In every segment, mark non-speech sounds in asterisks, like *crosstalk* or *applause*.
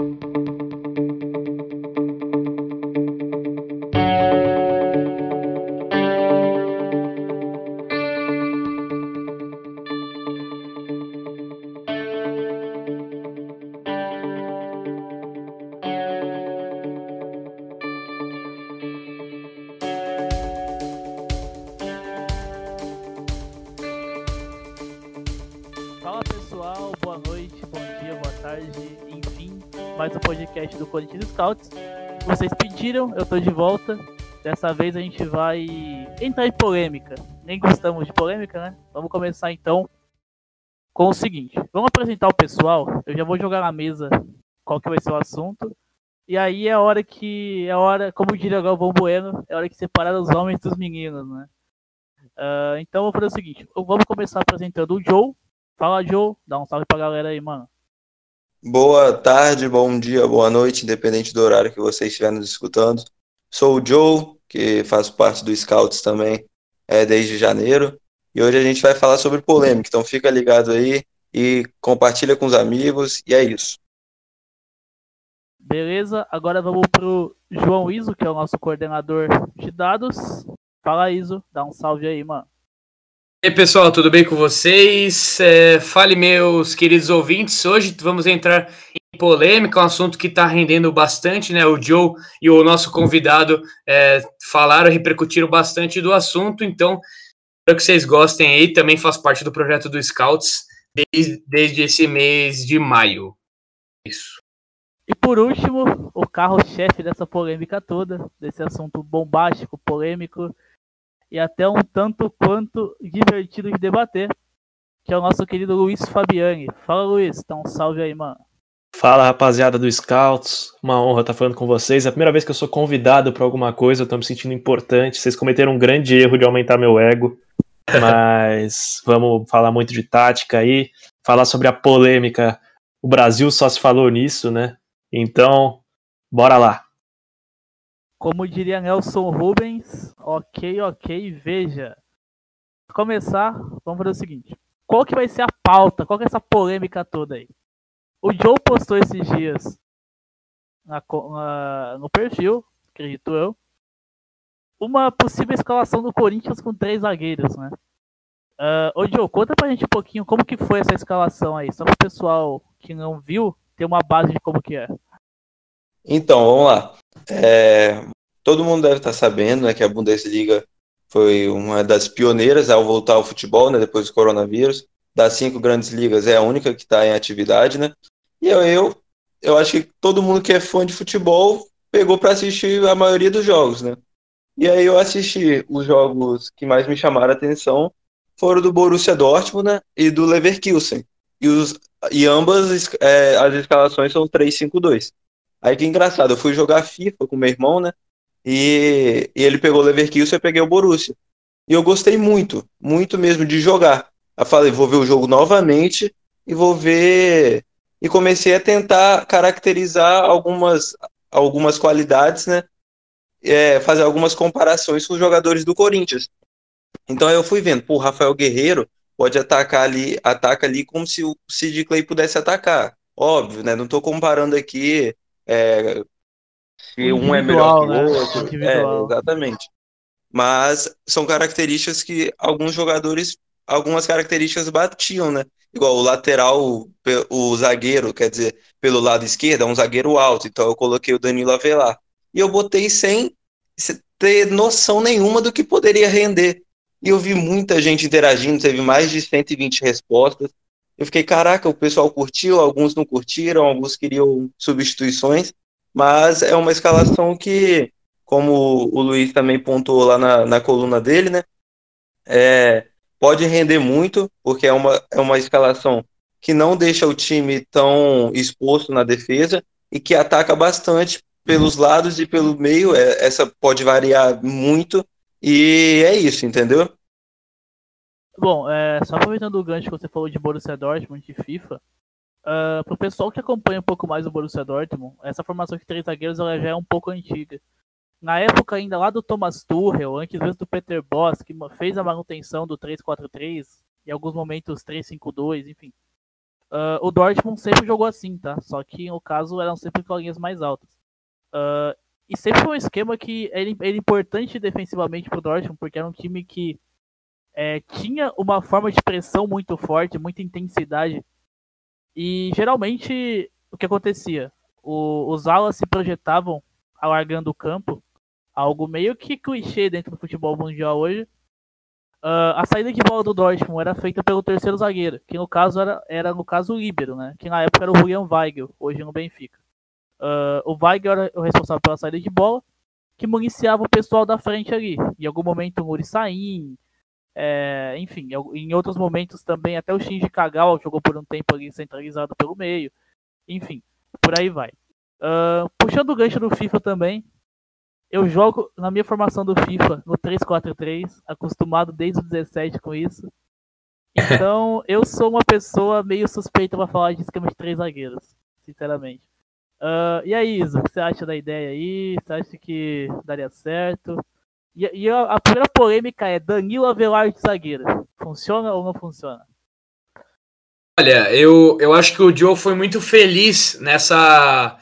Fala Corinthians Scouts. Vocês pediram, eu tô de volta. Dessa vez a gente vai entrar em polêmica. Nem gostamos de polêmica, né? Vamos começar então com o seguinte: vamos apresentar o pessoal. Eu já vou jogar na mesa qual que vai ser o assunto. E aí é a hora que. É a hora, como diria o Galvão Bueno, é a hora que separar os homens dos meninos, né? Uh, então vou fazer o seguinte: vamos começar apresentando o Joe. Fala, Joe. Dá um salve pra galera aí, mano. Boa tarde, bom dia, boa noite, independente do horário que você estiver nos escutando. Sou o Joe, que faço parte do Scouts também é, desde janeiro. E hoje a gente vai falar sobre polêmica, então fica ligado aí e compartilha com os amigos, e é isso. Beleza, agora vamos pro João Iso, que é o nosso coordenador de dados. Fala, Iso, dá um salve aí, mano. E aí, pessoal, tudo bem com vocês? É, fale, meus queridos ouvintes. Hoje vamos entrar em polêmica, um assunto que está rendendo bastante, né? O Joe e o nosso convidado é, falaram, repercutiram bastante do assunto, então espero que vocês gostem aí. Também faz parte do projeto do Scouts desde, desde esse mês de maio. Isso. E por último, o carro-chefe dessa polêmica toda, desse assunto bombástico, polêmico e até um tanto quanto divertido de debater, que é o nosso querido Luiz Fabiani. Fala, Luiz, dá um salve aí, mano. Fala, rapaziada do Scouts. Uma honra estar falando com vocês. É a primeira vez que eu sou convidado para alguma coisa, eu tô me sentindo importante. Vocês cometeram um grande erro de aumentar meu ego. *laughs* Mas vamos falar muito de tática aí, falar sobre a polêmica. O Brasil só se falou nisso, né? Então, bora lá. Como diria Nelson Rubens, ok, ok, veja. Pra começar, vamos fazer o seguinte. Qual que vai ser a pauta? Qual que é essa polêmica toda aí? O Joe postou esses dias na, na, no perfil, acredito eu, uma possível escalação do Corinthians com três zagueiros, né? Uh, ô Joe, conta pra gente um pouquinho como que foi essa escalação aí, só pro pessoal que não viu ter uma base de como que é. Então, vamos lá. É, todo mundo deve estar sabendo né, que a Bundesliga foi uma das pioneiras ao voltar ao futebol, né, depois do coronavírus. Das cinco grandes ligas, é a única que está em atividade, né? E eu, eu, eu acho que todo mundo que é fã de futebol pegou para assistir a maioria dos jogos, né? E aí eu assisti os jogos que mais me chamaram a atenção foram do Borussia Dortmund né, e do Leverkusen. E, os, e ambas é, as escalações são 3-5-2. Aí que engraçado, eu fui jogar FIFA com meu irmão, né? E, e ele pegou o Leverkusen e eu peguei o Borussia. E eu gostei muito, muito mesmo de jogar. Eu falei, vou ver o jogo novamente e vou ver. E comecei a tentar caracterizar algumas, algumas qualidades, né? É, fazer algumas comparações com os jogadores do Corinthians. Então eu fui vendo, pô, Rafael Guerreiro pode atacar ali, ataca ali como se o Sid Clay pudesse atacar. Óbvio, né? Não estou comparando aqui é, se um é melhor que o né? outro. É, exatamente. Mas são características que alguns jogadores, algumas características batiam, né? Igual o lateral, o zagueiro, quer dizer, pelo lado esquerdo, é um zagueiro alto. Então eu coloquei o Danilo Avelar. E eu botei sem ter noção nenhuma do que poderia render. E eu vi muita gente interagindo, teve mais de 120 respostas. Eu fiquei, caraca, o pessoal curtiu, alguns não curtiram, alguns queriam substituições, mas é uma escalação que, como o Luiz também pontuou lá na, na coluna dele, né? É, pode render muito, porque é uma, é uma escalação que não deixa o time tão exposto na defesa e que ataca bastante pelos lados e pelo meio. É, essa pode variar muito, e é isso, entendeu? Bom, é, só aproveitando o gancho que você falou de Borussia Dortmund de FIFA, uh, pro pessoal que acompanha um pouco mais o Borussia Dortmund, essa formação de três zagueiros ela já é um pouco antiga. Na época ainda lá do Thomas Tuchel, antes mesmo do Peter Boss, que fez a manutenção do 3-4-3, em alguns momentos 3-5-2, enfim. Uh, o Dortmund sempre jogou assim, tá? Só que no caso eram sempre com linhas mais altas. Uh, e sempre foi um esquema que era, era importante defensivamente pro Dortmund, porque era um time que é, tinha uma forma de pressão muito forte, muita intensidade. E geralmente o que acontecia? O, os alas se projetavam alargando o campo, algo meio que clichê dentro do futebol mundial hoje. Uh, a saída de bola do Dortmund era feita pelo terceiro zagueiro, que no caso era, era no caso o líbero, né? Que na época era o Julian Weigel, hoje no Benfica. Uh, o Weigel era o responsável pela saída de bola, que municiava o pessoal da frente ali. Em algum momento o Muri Sain, é, enfim, em outros momentos também até o Shinji Kagawa jogou por um tempo ali centralizado pelo meio. Enfim, por aí vai. Uh, puxando o gancho do FIFA também, eu jogo na minha formação do FIFA no 343, acostumado desde o 17 com isso. Então, *laughs* eu sou uma pessoa meio suspeita para falar de esquema de três zagueiros, sinceramente. Uh, e aí, Isa, o que você acha da ideia aí? Você acha que daria certo? E, e a, a, primeira polêmica é Danilo Avelar de zagueiro. Funciona ou não funciona? Olha, eu, eu acho que o Joe foi muito feliz nessa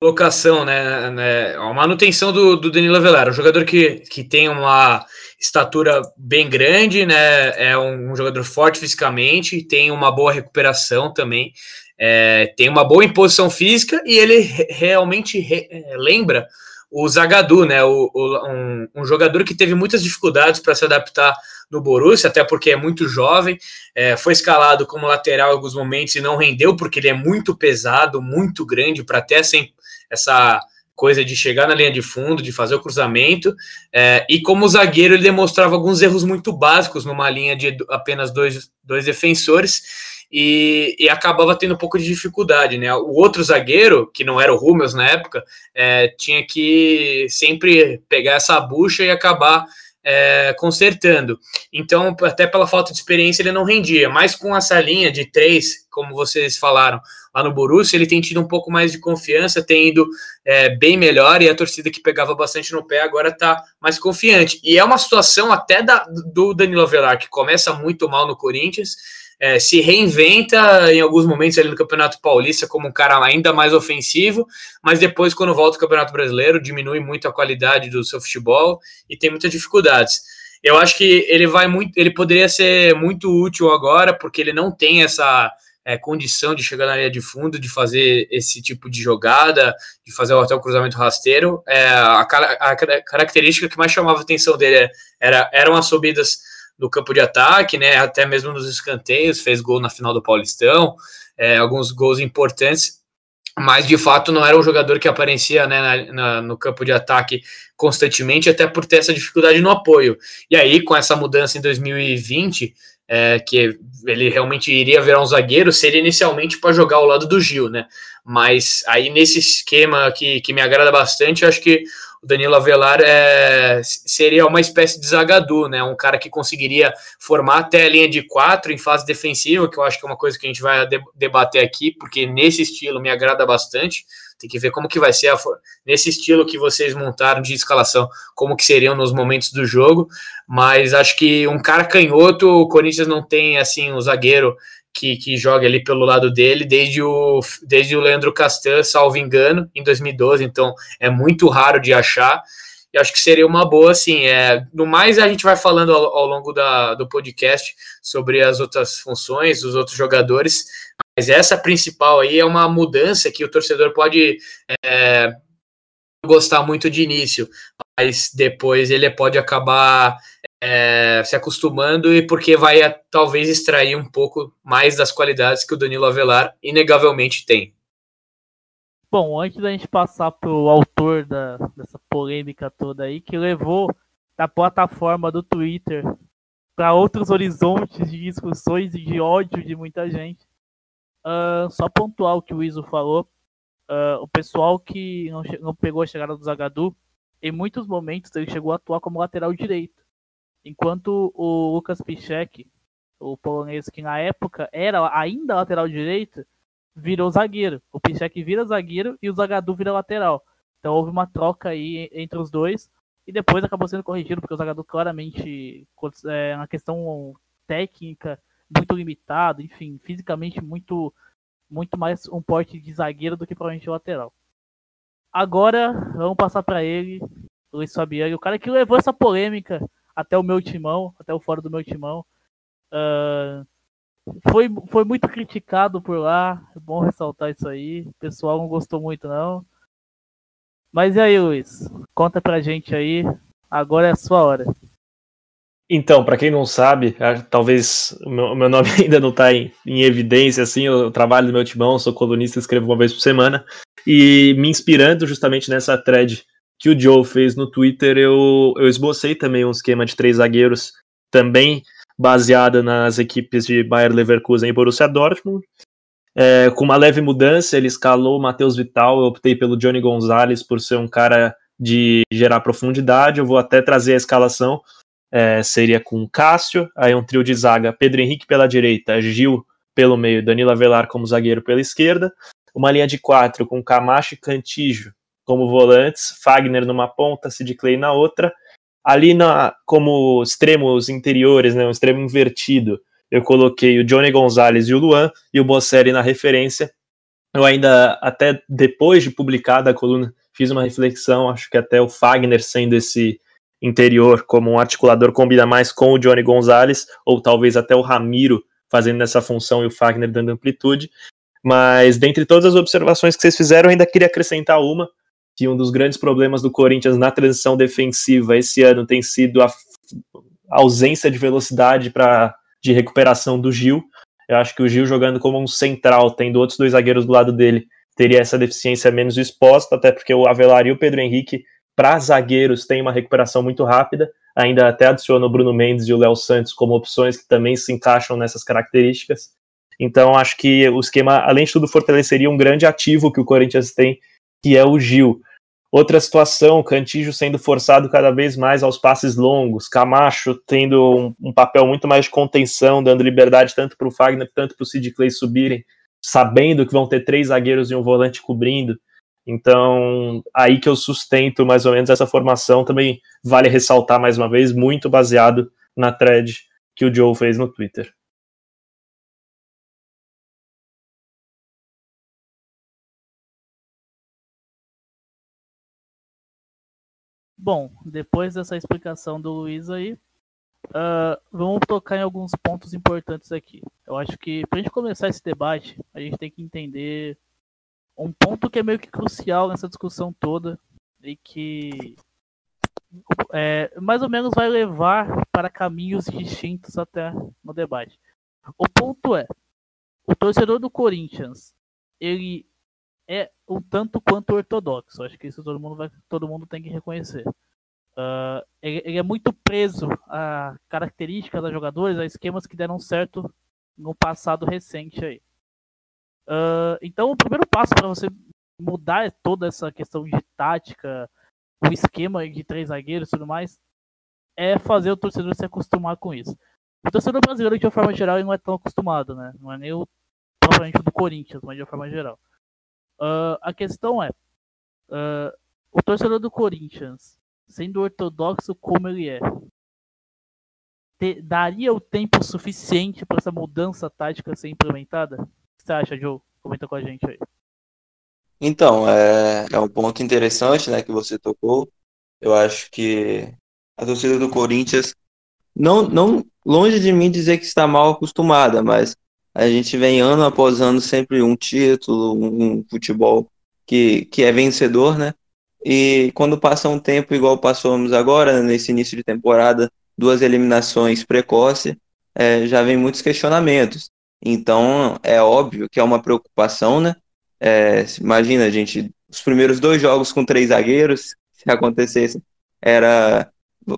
colocação, né, né, a manutenção do, do Danilo Avelar, um jogador que, que tem uma estatura bem grande, né, é um, um jogador forte fisicamente, tem uma boa recuperação também, é, tem uma boa imposição física e ele realmente re, é, lembra o Zagadou, né, o, o, um, um, jogador que teve muitas dificuldades para se adaptar no Borussia, até porque é muito jovem, é, foi escalado como lateral em alguns momentos e não rendeu, porque ele é muito pesado, muito grande, para até sem, essa coisa de chegar na linha de fundo, de fazer o cruzamento, é, e como zagueiro ele demonstrava alguns erros muito básicos numa linha de apenas dois, dois defensores, e, e, acabava tendo um pouco de dificuldade, né? O outro zagueiro, que não era o Rummels na época, é, tinha que sempre pegar essa bucha e acabar é, consertando. Então, até pela falta de experiência, ele não rendia. Mas com essa linha de três, como vocês falaram, lá no Borussia, ele tem tido um pouco mais de confiança, tem ido é, bem melhor, e a torcida que pegava bastante no pé agora está mais confiante. E é uma situação até da, do Danilo Avelar, que começa muito mal no Corinthians, é, se reinventa em alguns momentos ali no Campeonato Paulista como um cara ainda mais ofensivo, mas depois, quando volta ao Campeonato Brasileiro, diminui muito a qualidade do seu futebol e tem muitas dificuldades. Eu acho que ele vai muito, ele poderia ser muito útil agora, porque ele não tem essa é, condição de chegar na linha de fundo, de fazer esse tipo de jogada, de fazer até o cruzamento rasteiro. É, a, a, característica que mais chamava a atenção dele era, eram as subidas no campo de ataque, né? Até mesmo nos escanteios, fez gol na final do Paulistão, é, alguns gols importantes, mas de fato não era um jogador que aparecia né, na, na, no campo de ataque constantemente, até por ter essa dificuldade no apoio. E aí, com essa mudança em 2020, é, que ele realmente iria virar um zagueiro, seria inicialmente para jogar ao lado do Gil, né? Mas aí nesse esquema que, que me agrada bastante, acho que o Danilo Avelar é, seria uma espécie de Zagadou, né? Um cara que conseguiria formar até a linha de quatro em fase defensiva, que eu acho que é uma coisa que a gente vai debater aqui, porque nesse estilo me agrada bastante. Tem que ver como que vai ser a, nesse estilo que vocês montaram de escalação, como que seriam nos momentos do jogo. Mas acho que um cara canhoto, o Corinthians não tem assim um zagueiro que, que joga ali pelo lado dele desde o, desde o Leandro Castan, salvo engano, em 2012, então é muito raro de achar. E acho que seria uma boa, assim. É, no mais, a gente vai falando ao, ao longo da, do podcast sobre as outras funções, os outros jogadores, mas essa principal aí é uma mudança que o torcedor pode é, gostar muito de início, mas depois ele pode acabar é, se acostumando e porque vai talvez extrair um pouco mais das qualidades que o Danilo Avelar inegavelmente tem. Bom, antes da gente passar para o autor da, dessa polêmica toda aí, que levou da plataforma do Twitter para outros horizontes de discussões e de ódio de muita gente, uh, só pontuar o que o Iso falou, uh, o pessoal que não, não pegou a chegada do Zagadu, em muitos momentos ele chegou a atuar como lateral direito Enquanto o Lucas Piszczek, o polonês que na época era ainda lateral direito, virou zagueiro. O Piszczek vira zagueiro e o Zagadou vira lateral. Então houve uma troca aí entre os dois e depois acabou sendo corrigido porque o Zagadou claramente é uma questão técnica muito limitado, enfim, fisicamente muito muito mais um porte de zagueiro do que provavelmente lateral. Agora, vamos passar para ele, Luiz Fabiano, o cara que levou essa polêmica até o meu timão, até o fora do meu timão. Uh, foi, foi muito criticado por lá, é bom ressaltar isso aí. O pessoal não gostou muito, não. Mas e aí, Luiz? Conta pra gente aí. Agora é a sua hora. Então, para quem não sabe, talvez o meu, nome *laughs* ainda não está em, em, evidência, assim, eu trabalho no meu timão, sou colunista, escrevo uma vez por semana, e me inspirando justamente nessa thread que o Joe fez no Twitter, eu, eu esbocei também um esquema de três zagueiros, também baseada nas equipes de Bayer Leverkusen e Borussia Dortmund, é, com uma leve mudança, ele escalou o Matheus Vital, eu optei pelo Johnny Gonzalez por ser um cara de gerar profundidade, eu vou até trazer a escalação, é, seria com Cássio, aí um trio de zaga, Pedro Henrique pela direita, Gil pelo meio, Danilo Avelar como zagueiro pela esquerda, uma linha de quatro com Camacho e Cantijo como volantes, Fagner numa ponta, Sid Clay na outra, ali na, como extremos interiores, né, um extremo invertido, eu coloquei o Johnny Gonzalez e o Luan, e o Bosseri na referência, eu ainda, até depois de publicada a coluna, fiz uma reflexão, acho que até o Fagner sendo esse interior como um articulador combina mais com o Johnny Gonzalez, ou talvez até o Ramiro fazendo essa função e o Fagner dando amplitude. Mas dentre todas as observações que vocês fizeram, eu ainda queria acrescentar uma, que um dos grandes problemas do Corinthians na transição defensiva esse ano tem sido a ausência de velocidade para de recuperação do Gil. Eu acho que o Gil jogando como um central, tendo outros dois zagueiros do lado dele, teria essa deficiência menos exposta, até porque o Avelar e o Pedro Henrique para zagueiros tem uma recuperação muito rápida. Ainda até adiciona o Bruno Mendes e o Léo Santos como opções que também se encaixam nessas características. Então, acho que o esquema, além de tudo, fortaleceria um grande ativo que o Corinthians tem, que é o Gil. Outra situação, Cantijo sendo forçado cada vez mais aos passes longos, Camacho tendo um, um papel muito mais de contenção, dando liberdade tanto para o Fagner, tanto para o Sid Clay subirem, sabendo que vão ter três zagueiros e um volante cobrindo. Então, aí que eu sustento mais ou menos essa formação, também vale ressaltar mais uma vez, muito baseado na thread que o Joe fez no Twitter. Bom, depois dessa explicação do Luiz aí, uh, vamos tocar em alguns pontos importantes aqui. Eu acho que para a gente começar esse debate, a gente tem que entender um ponto que é meio que crucial nessa discussão toda e que é, mais ou menos vai levar para caminhos distintos até no debate. O ponto é, o torcedor do Corinthians, ele é um tanto quanto ortodoxo. Acho que isso todo mundo vai, todo mundo tem que reconhecer. Uh, ele, ele, é muito preso a características dos jogadores, a esquemas que deram certo no passado recente aí. Uh, então, o primeiro passo para você mudar toda essa questão de tática, o esquema de três zagueiros e tudo mais, é fazer o torcedor se acostumar com isso. O torcedor brasileiro, de uma forma geral, não é tão acostumado, né? Não é nem o propriamente do Corinthians, mas de uma forma geral. Uh, a questão é, uh, o torcedor do Corinthians, sendo ortodoxo como ele é, te, daria o tempo suficiente para essa mudança tática ser implementada? que você acha, Joe? Comenta com a gente aí. Então, é, é um ponto interessante né, que você tocou. Eu acho que a torcida do Corinthians, não, não longe de mim dizer que está mal acostumada, mas a gente vem ano após ano sempre um título, um futebol que, que é vencedor, né? E quando passa um tempo igual passamos agora, nesse início de temporada, duas eliminações precoces, é, já vem muitos questionamentos. Então, é óbvio que é uma preocupação, né? É, imagina, gente, os primeiros dois jogos com três zagueiros, *laughs* se acontecesse, era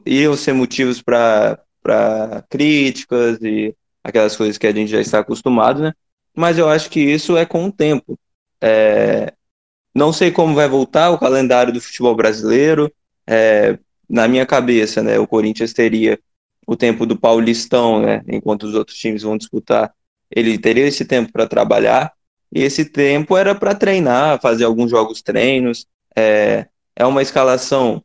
iam ser motivos para críticas e aquelas coisas que a gente já está acostumado, né? Mas eu acho que isso é com o tempo. É, não sei como vai voltar o calendário do futebol brasileiro. É, na minha cabeça, né, o Corinthians teria o tempo do Paulistão, né, enquanto os outros times vão disputar ele teria esse tempo para trabalhar, e esse tempo era para treinar, fazer alguns jogos treinos. É, é uma escalação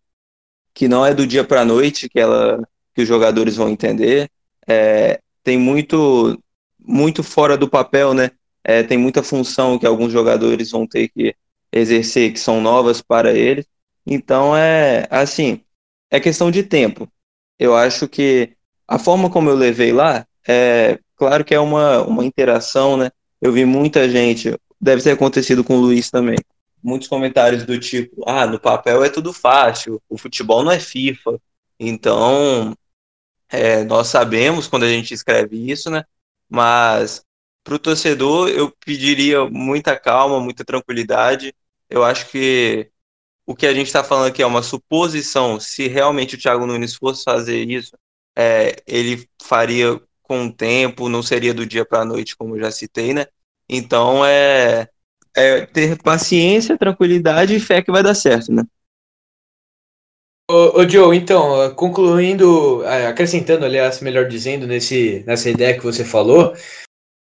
que não é do dia para a noite que, ela, que os jogadores vão entender. É, tem muito, muito fora do papel, né? é, tem muita função que alguns jogadores vão ter que exercer, que são novas para eles. Então é assim, é questão de tempo. Eu acho que a forma como eu levei lá, é claro que é uma, uma interação, né? Eu vi muita gente, deve ter acontecido com o Luiz também, muitos comentários do tipo, ah, no papel é tudo fácil, o futebol não é FIFA. Então, é, nós sabemos quando a gente escreve isso, né? Mas para o torcedor eu pediria muita calma, muita tranquilidade. Eu acho que o que a gente está falando aqui é uma suposição. Se realmente o Thiago Nunes fosse fazer isso, é, ele faria com o tempo, não seria do dia para a noite, como eu já citei, né? Então é, é ter paciência, tranquilidade e fé que vai dar certo, né? Ô, Joe, então, concluindo, é, acrescentando, aliás, melhor dizendo, nesse, nessa ideia que você falou,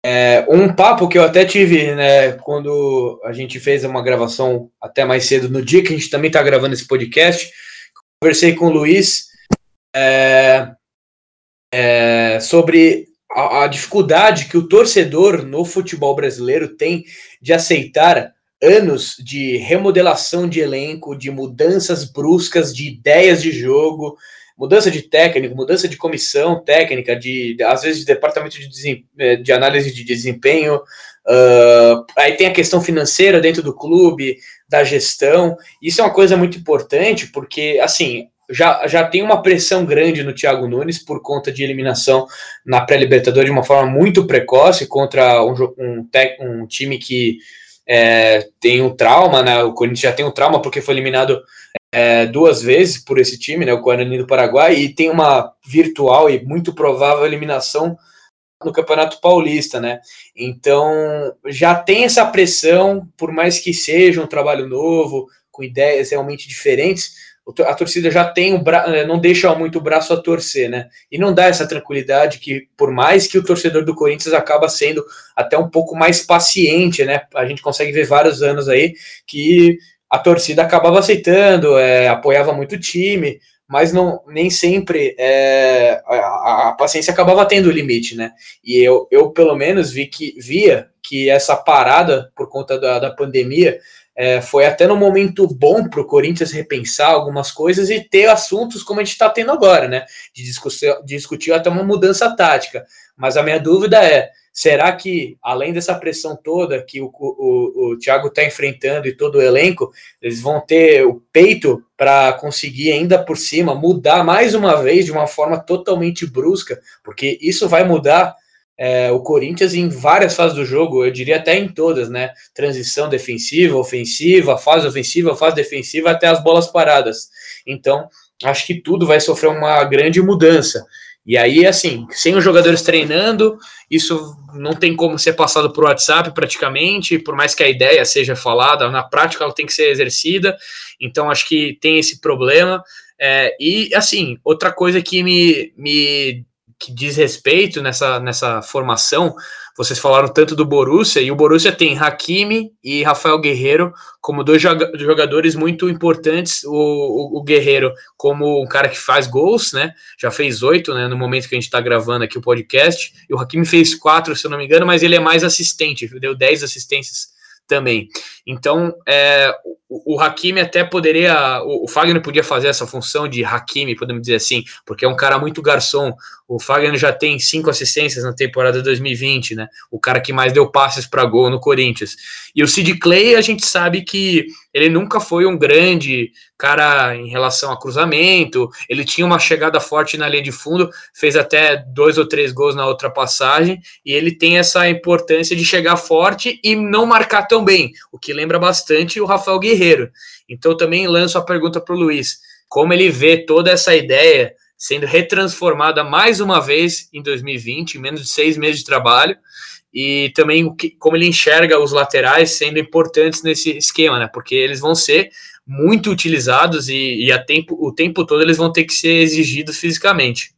é, um papo que eu até tive, né, quando a gente fez uma gravação até mais cedo, no dia que a gente também está gravando esse podcast, conversei com o Luiz é, é, sobre a, a, dificuldade que o torcedor no futebol brasileiro tem de aceitar anos de remodelação de elenco, de mudanças bruscas de ideias de jogo, mudança de técnico, mudança de comissão técnica, de às vezes de departamento de, eh, de análise de desempenho. Uh, aí tem a questão financeira dentro do clube, da gestão. Isso é uma coisa muito importante, porque assim. Já, já tem uma pressão grande no Thiago Nunes por conta de eliminação na pré-Libertadores de uma forma muito precoce contra um, um, um time que é, tem um trauma, né? O Corinthians já tem um trauma porque foi eliminado é, duas vezes por esse time, né, o Guarani do Paraguai, e tem uma virtual e muito provável eliminação no Campeonato Paulista, né? Então já tem essa pressão, por mais que seja um trabalho novo, com ideias realmente diferentes, a torcida já tem o bra... É, não deixa muito o braço a torcer, né? E não dá essa tranquilidade que, por mais que o torcedor do Corinthians acaba sendo até um pouco mais paciente, né? A gente consegue ver vários anos aí que a torcida acabava aceitando, é, apoiava muito o time, mas não nem sempre é, a, a, paciência acabava tendo limite, né? E eu, eu pelo menos vi que via que essa parada por conta da, da pandemia é, foi até no momento bom para o Corinthians repensar algumas coisas e ter assuntos como a gente está tendo agora, né? De discutir, discutir até uma mudança tática. Mas a minha dúvida é Será que, além dessa pressão toda que o, o, o Thiago está enfrentando e todo o elenco, eles vão ter o peito para conseguir ainda por cima mudar mais uma vez de uma forma totalmente brusca? Porque isso vai mudar é, o Corinthians em várias fases do jogo, eu diria até em todas, né? Transição defensiva, ofensiva, fase ofensiva, fase defensiva, até as bolas paradas. Então, acho que tudo vai sofrer uma grande mudança. E aí, assim, sem os jogadores treinando, isso não tem como ser passado por WhatsApp praticamente, por mais que a ideia seja falada, na prática ela tem que ser exercida. Então, acho que tem esse problema. É, e, assim, outra coisa que me, me que diz respeito nessa, nessa formação vocês falaram tanto do Borussia, e o Borussia tem Hakimi e Rafael Guerreiro como dois jogadores muito importantes. O, o, o, Guerreiro, como um cara que faz gols, né? Já fez oito, né? No momento que a gente está gravando aqui o podcast. E o Hakimi fez quatro, se eu não me engano, mas ele é mais assistente, deu dez assistências também. Então, é, o, Hakimi até poderia, o, o Fagner podia fazer essa função de Hakimi, podemos dizer assim, porque é um cara muito garçom. O Fagner já tem cinco assistências na temporada 2020, né? O cara que mais deu passes para gol no Corinthians. E o Sid Clay, a gente sabe que ele nunca foi um grande cara em relação a cruzamento. Ele tinha uma chegada forte na linha de fundo, fez até dois ou três gols na outra passagem, e ele tem essa importância de chegar forte e não marcar tão bem, o que lembra bastante o Rafael Guerreiro. Então também lanço a pergunta para o Luiz: como ele vê toda essa ideia sendo retransformada mais uma vez em 2020, em menos de seis meses de trabalho, e também como ele enxerga os laterais sendo importantes nesse esquema, né? Porque eles vão ser muito utilizados e, e a tempo, o tempo todo eles vão ter que ser exigidos fisicamente.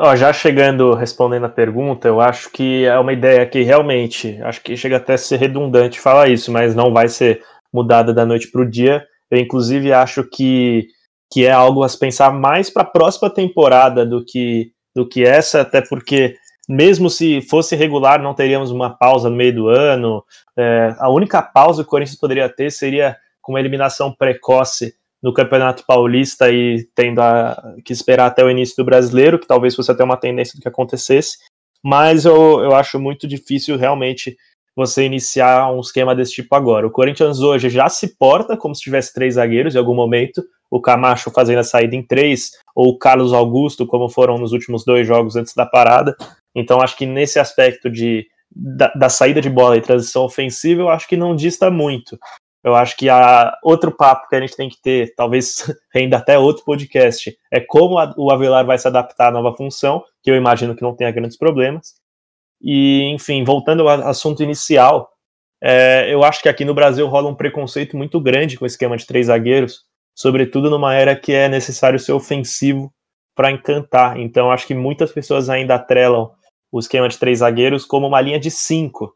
Ó, já chegando, respondendo a pergunta, eu acho que é uma ideia que realmente, acho que chega até a ser redundante falar isso, mas não vai ser mudada da noite para o dia. Eu, inclusive, acho que que é algo a se pensar mais para a próxima temporada do que, do que essa, até porque mesmo se fosse regular, não teríamos uma pausa no meio do ano. É, a única pausa que o Corinthians poderia ter seria com uma eliminação precoce no Campeonato Paulista e tendo a, que esperar até o início do Brasileiro, que talvez fosse até uma tendência do que acontecesse. Mas eu, eu acho muito difícil realmente você iniciar um esquema desse tipo agora. O Corinthians hoje já se porta como se tivesse três zagueiros em algum momento, o Camacho fazendo a saída em três, ou o Carlos Augusto, como foram nos últimos dois jogos antes da parada. Então acho que nesse aspecto de, da, da saída de bola e transição ofensiva, eu acho que não dista muito. Eu acho que a outro papo que a gente tem que ter, talvez *laughs* ainda até outro podcast, é como a, o Avelar vai se adaptar à nova função, que eu imagino que não tenha grandes problemas. E, enfim, voltando ao assunto inicial, é, eu acho que aqui no Brasil rola um preconceito muito grande com o esquema de três zagueiros, sobretudo numa era que é necessário ser ofensivo para encantar. Então, acho que muitas pessoas ainda atrelam o esquema de três zagueiros como uma linha de cinco,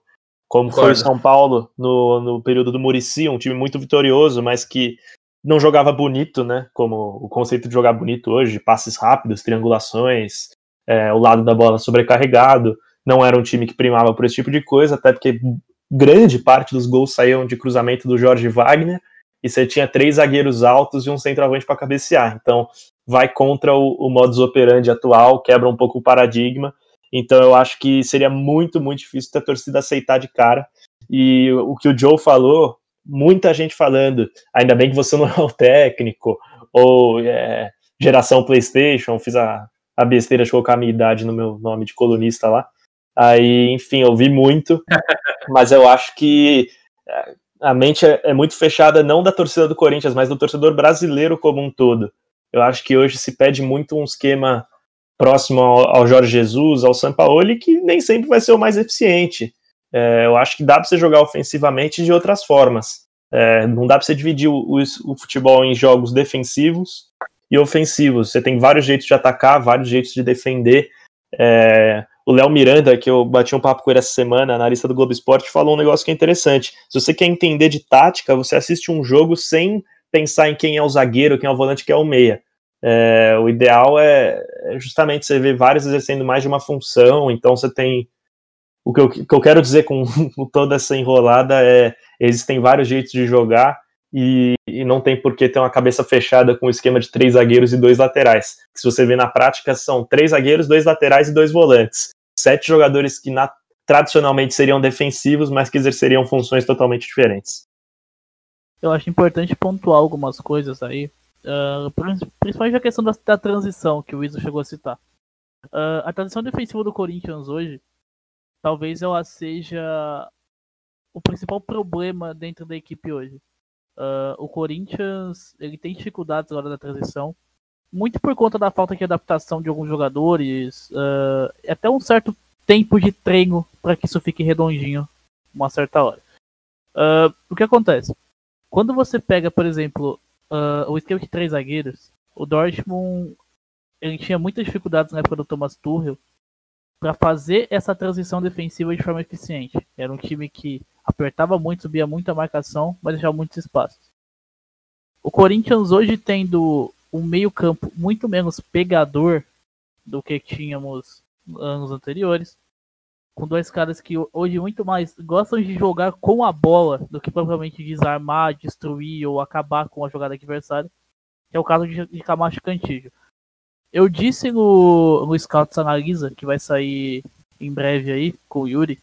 como foi o São Paulo no, no período do Murici, um time muito vitorioso, mas que não jogava bonito, né? Como o conceito de jogar bonito hoje, passes rápidos, triangulações, é, o lado da bola sobrecarregado. Não era um time que primava por esse tipo de coisa, até porque grande parte dos gols saíam de cruzamento do Jorge Wagner, e você tinha três zagueiros altos e um centroavante para cabecear. Então, vai contra o, o modus operandi atual, quebra um pouco o paradigma, então eu acho que seria muito, muito difícil a torcida aceitar de cara. E o que o Joe falou, muita gente falando, ainda bem que você não *laughs* é o técnico, ou é, geração PlayStation, fiz a, a besteira de colocar a minha idade no meu nome de colunista lá. Aí, enfim, eu vi muito, *laughs* mas eu acho que é, a mente é, é, muito fechada, não da torcida do Corinthians, mas do torcedor brasileiro como um todo. Eu acho que hoje se pede muito um esquema próximo ao, ao Jorge Jesus, ao Sampaoli, que nem sempre vai ser o mais eficiente. É, eu acho que dá para você jogar ofensivamente de outras formas. É, não dá para você dividir o, o, futebol em jogos defensivos e ofensivos. Você tem vários jeitos de atacar, vários jeitos de defender. É, o Léo Miranda, que eu bati um papo com ele essa semana, analista do Globo Esporte, falou um negócio que é interessante. Se você quer entender de tática, você assiste um jogo sem pensar em quem é o zagueiro, quem é o volante, quem é o meia. É, o ideal é, é justamente você ver vários exercendo mais de uma função, então você tem. O que eu, que eu quero dizer com, *laughs* com toda essa enrolada é: existem vários jeitos de jogar e, e, não tem por que ter uma cabeça fechada com o esquema de três zagueiros e dois laterais. Se você vê na prática, são três zagueiros, dois laterais e dois volantes. Sete jogadores que na, tradicionalmente seriam defensivos, mas que exerceriam funções totalmente diferentes. Eu acho importante pontuar algumas coisas aí. Uh, principalmente a questão da, da, transição que o Iso chegou a citar. Uh, a transição defensiva do Corinthians hoje, talvez ela seja o principal problema dentro da equipe hoje. Uh, o Corinthians ele tem dificuldades na hora da transição, muito por conta da falta de adaptação de alguns jogadores, uh, até um certo tempo de treino para que isso fique redondinho uma certa hora. Uh, o que acontece? Quando você pega, por exemplo, uh, o esquema de três zagueiros, o Dortmund ele tinha muitas dificuldades na época do Thomas Tuchel para fazer essa transição defensiva de forma eficiente. Era um time que apertava muito, subia muito a marcação, mas deixava muitos espaços. O Corinthians hoje tendo um meio-campo muito menos pegador do que tínhamos anos anteriores, com dois caras que hoje muito mais gostam de jogar com a bola do que propriamente desarmar, destruir ou acabar com a jogada adversária, que é o caso de, Camacho e Cantillo. Eu disse no, no Scouts Analisa, que vai sair em breve aí com o Yuri,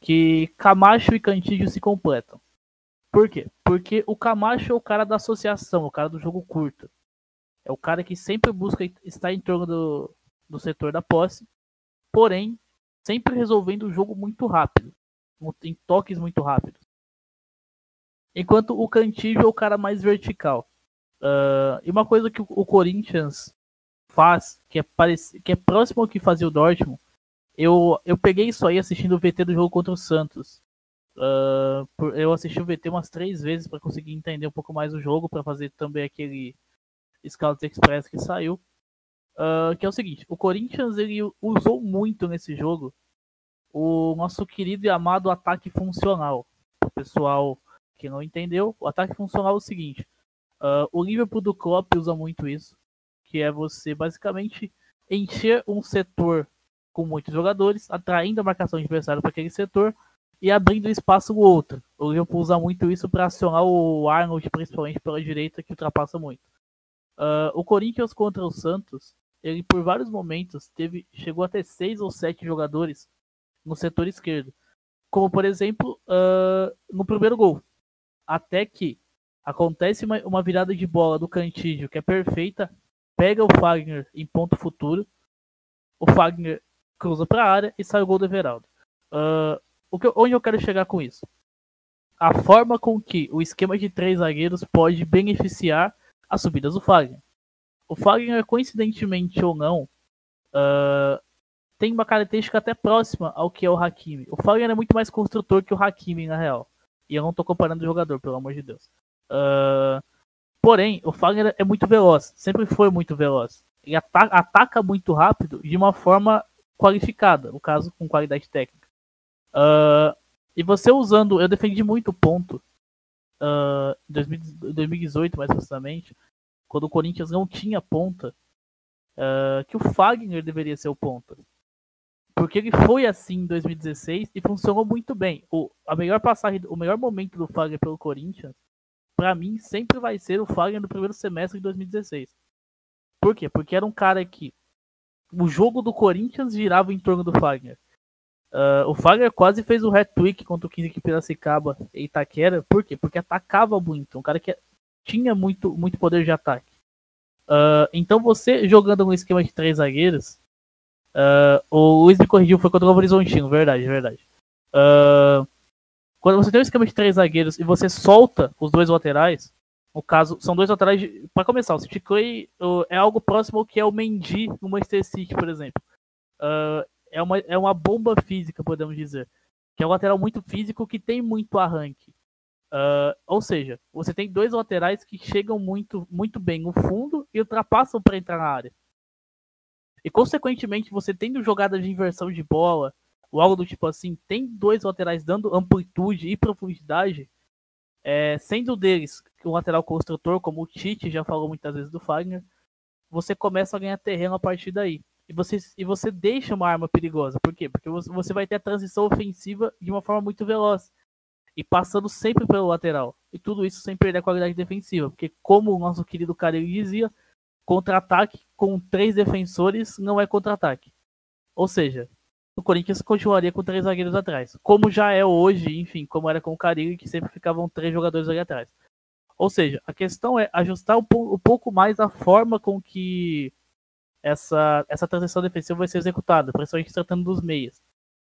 que Camacho e Cantillo se completam. Por quê? Porque o Camacho é o cara da associação, o cara do jogo curto. É o cara que sempre busca estar em torno do, do setor da posse, porém sempre resolvendo o jogo muito rápido, em toques muito rápidos. Enquanto o Cantillo é o cara mais vertical. Uh, e uma coisa que o, Corinthians faz, que é, parec que é próximo ao que fazia o Dortmund, eu, eu peguei isso aí assistindo o VT do jogo contra o Santos. Uh, eu assisti o VT umas três vezes para conseguir entender um pouco mais o jogo, para fazer também aquele Scouts Express que saiu. Uh, que é o seguinte, o Corinthians ele usou muito nesse jogo o nosso querido e amado ataque funcional. O pessoal que não entendeu, o ataque funcional é o seguinte: uh, o Liverpool do Klopp usa muito isso, que é você basicamente encher um setor com muitos jogadores, atraindo a marcação adversária para aquele setor e abrindo espaço no outro. O Liverpool usa muito isso para acionar o Arnold, principalmente pela direita, que ultrapassa muito. Uh, o Corinthians contra o Santos, ele por vários momentos teve, chegou a ter seis ou sete jogadores no setor esquerdo. Como por exemplo, uh, no primeiro gol. Até que acontece uma, uma, virada de bola do Cantígio, que é perfeita, pega o Fagner em ponto futuro, o Fagner cruza para a área e sai o gol do Everaldo. Uh, o que, onde eu quero chegar com isso? A forma com que o esquema de três zagueiros pode beneficiar as subidas do Fagner. O Fagner, coincidentemente ou não, uh, tem uma característica até próxima ao que é o Hakimi. O Fagner é muito mais construtor que o Hakimi, na real. E eu não tô comparando o jogador, pelo amor de Deus. Uh, porém, o Fagner é muito veloz. Sempre foi muito veloz. Ele ataca, ataca muito rápido de uma forma qualificada. No caso, com qualidade técnica. Uh, e você usando... Eu defendi muito o ponto. Uh, em 2018, mais precisamente. Quando o Corinthians não tinha ponta. que o Fagner deveria ser o ponta. Porque ele foi assim em 2016 e funcionou muito bem. O, a melhor passagem, o melhor momento do Fagner pelo Corinthians, para mim, sempre vai ser o Fagner no primeiro semestre de 2016. Por quê? Porque era um cara que o jogo do Corinthians girava em torno do Fagner. Uh, o Fagner quase fez o hat-trick contra o 15 de Piracicaba e Itaquera. Por quê? Porque atacava muito. Um cara que tinha muito, muito poder de ataque. Uh, então você jogando um esquema de três zagueiros, Uh, o Luiz me corrigiu, foi contra o Horizontino, verdade, verdade. Uh, quando você tem um esquema de três zagueiros e você solta os dois laterais, no caso, são dois laterais. Para começar, o City Clay é algo próximo ao que é o Mendy no Manchester City, por exemplo. É, uma, é uma bomba física, podemos dizer. Que é um lateral muito físico que tem muito arranque. Uh, ou seja, você tem dois laterais que chegam muito, muito bem no fundo e ultrapassam para entrar na área. E consequentemente, você tendo jogadas de inversão de bola, ou algo do tipo assim, tem dois laterais dando amplitude e profundidade, é, sendo deles um lateral construtor, como o Tite já falou muitas vezes do Fagner, você começa a ganhar terreno a partir daí. E você, e você deixa uma arma perigosa. Por quê? Porque você vai ter a transição ofensiva de uma forma muito veloz. E passando sempre pelo lateral. E tudo isso sem perder a qualidade defensiva. Porque, como o nosso querido Carille dizia, contra-ataque com três defensores não é contra-ataque. Ou seja, o Corinthians continuaria com três zagueiros atrás. Como já é hoje, enfim, como era com o Carilli, que sempre ficavam três jogadores ali atrás. Ou seja, a questão é ajustar um, um pouco mais a forma com que essa, essa transição defensiva vai ser executada, principalmente tratando dos meias.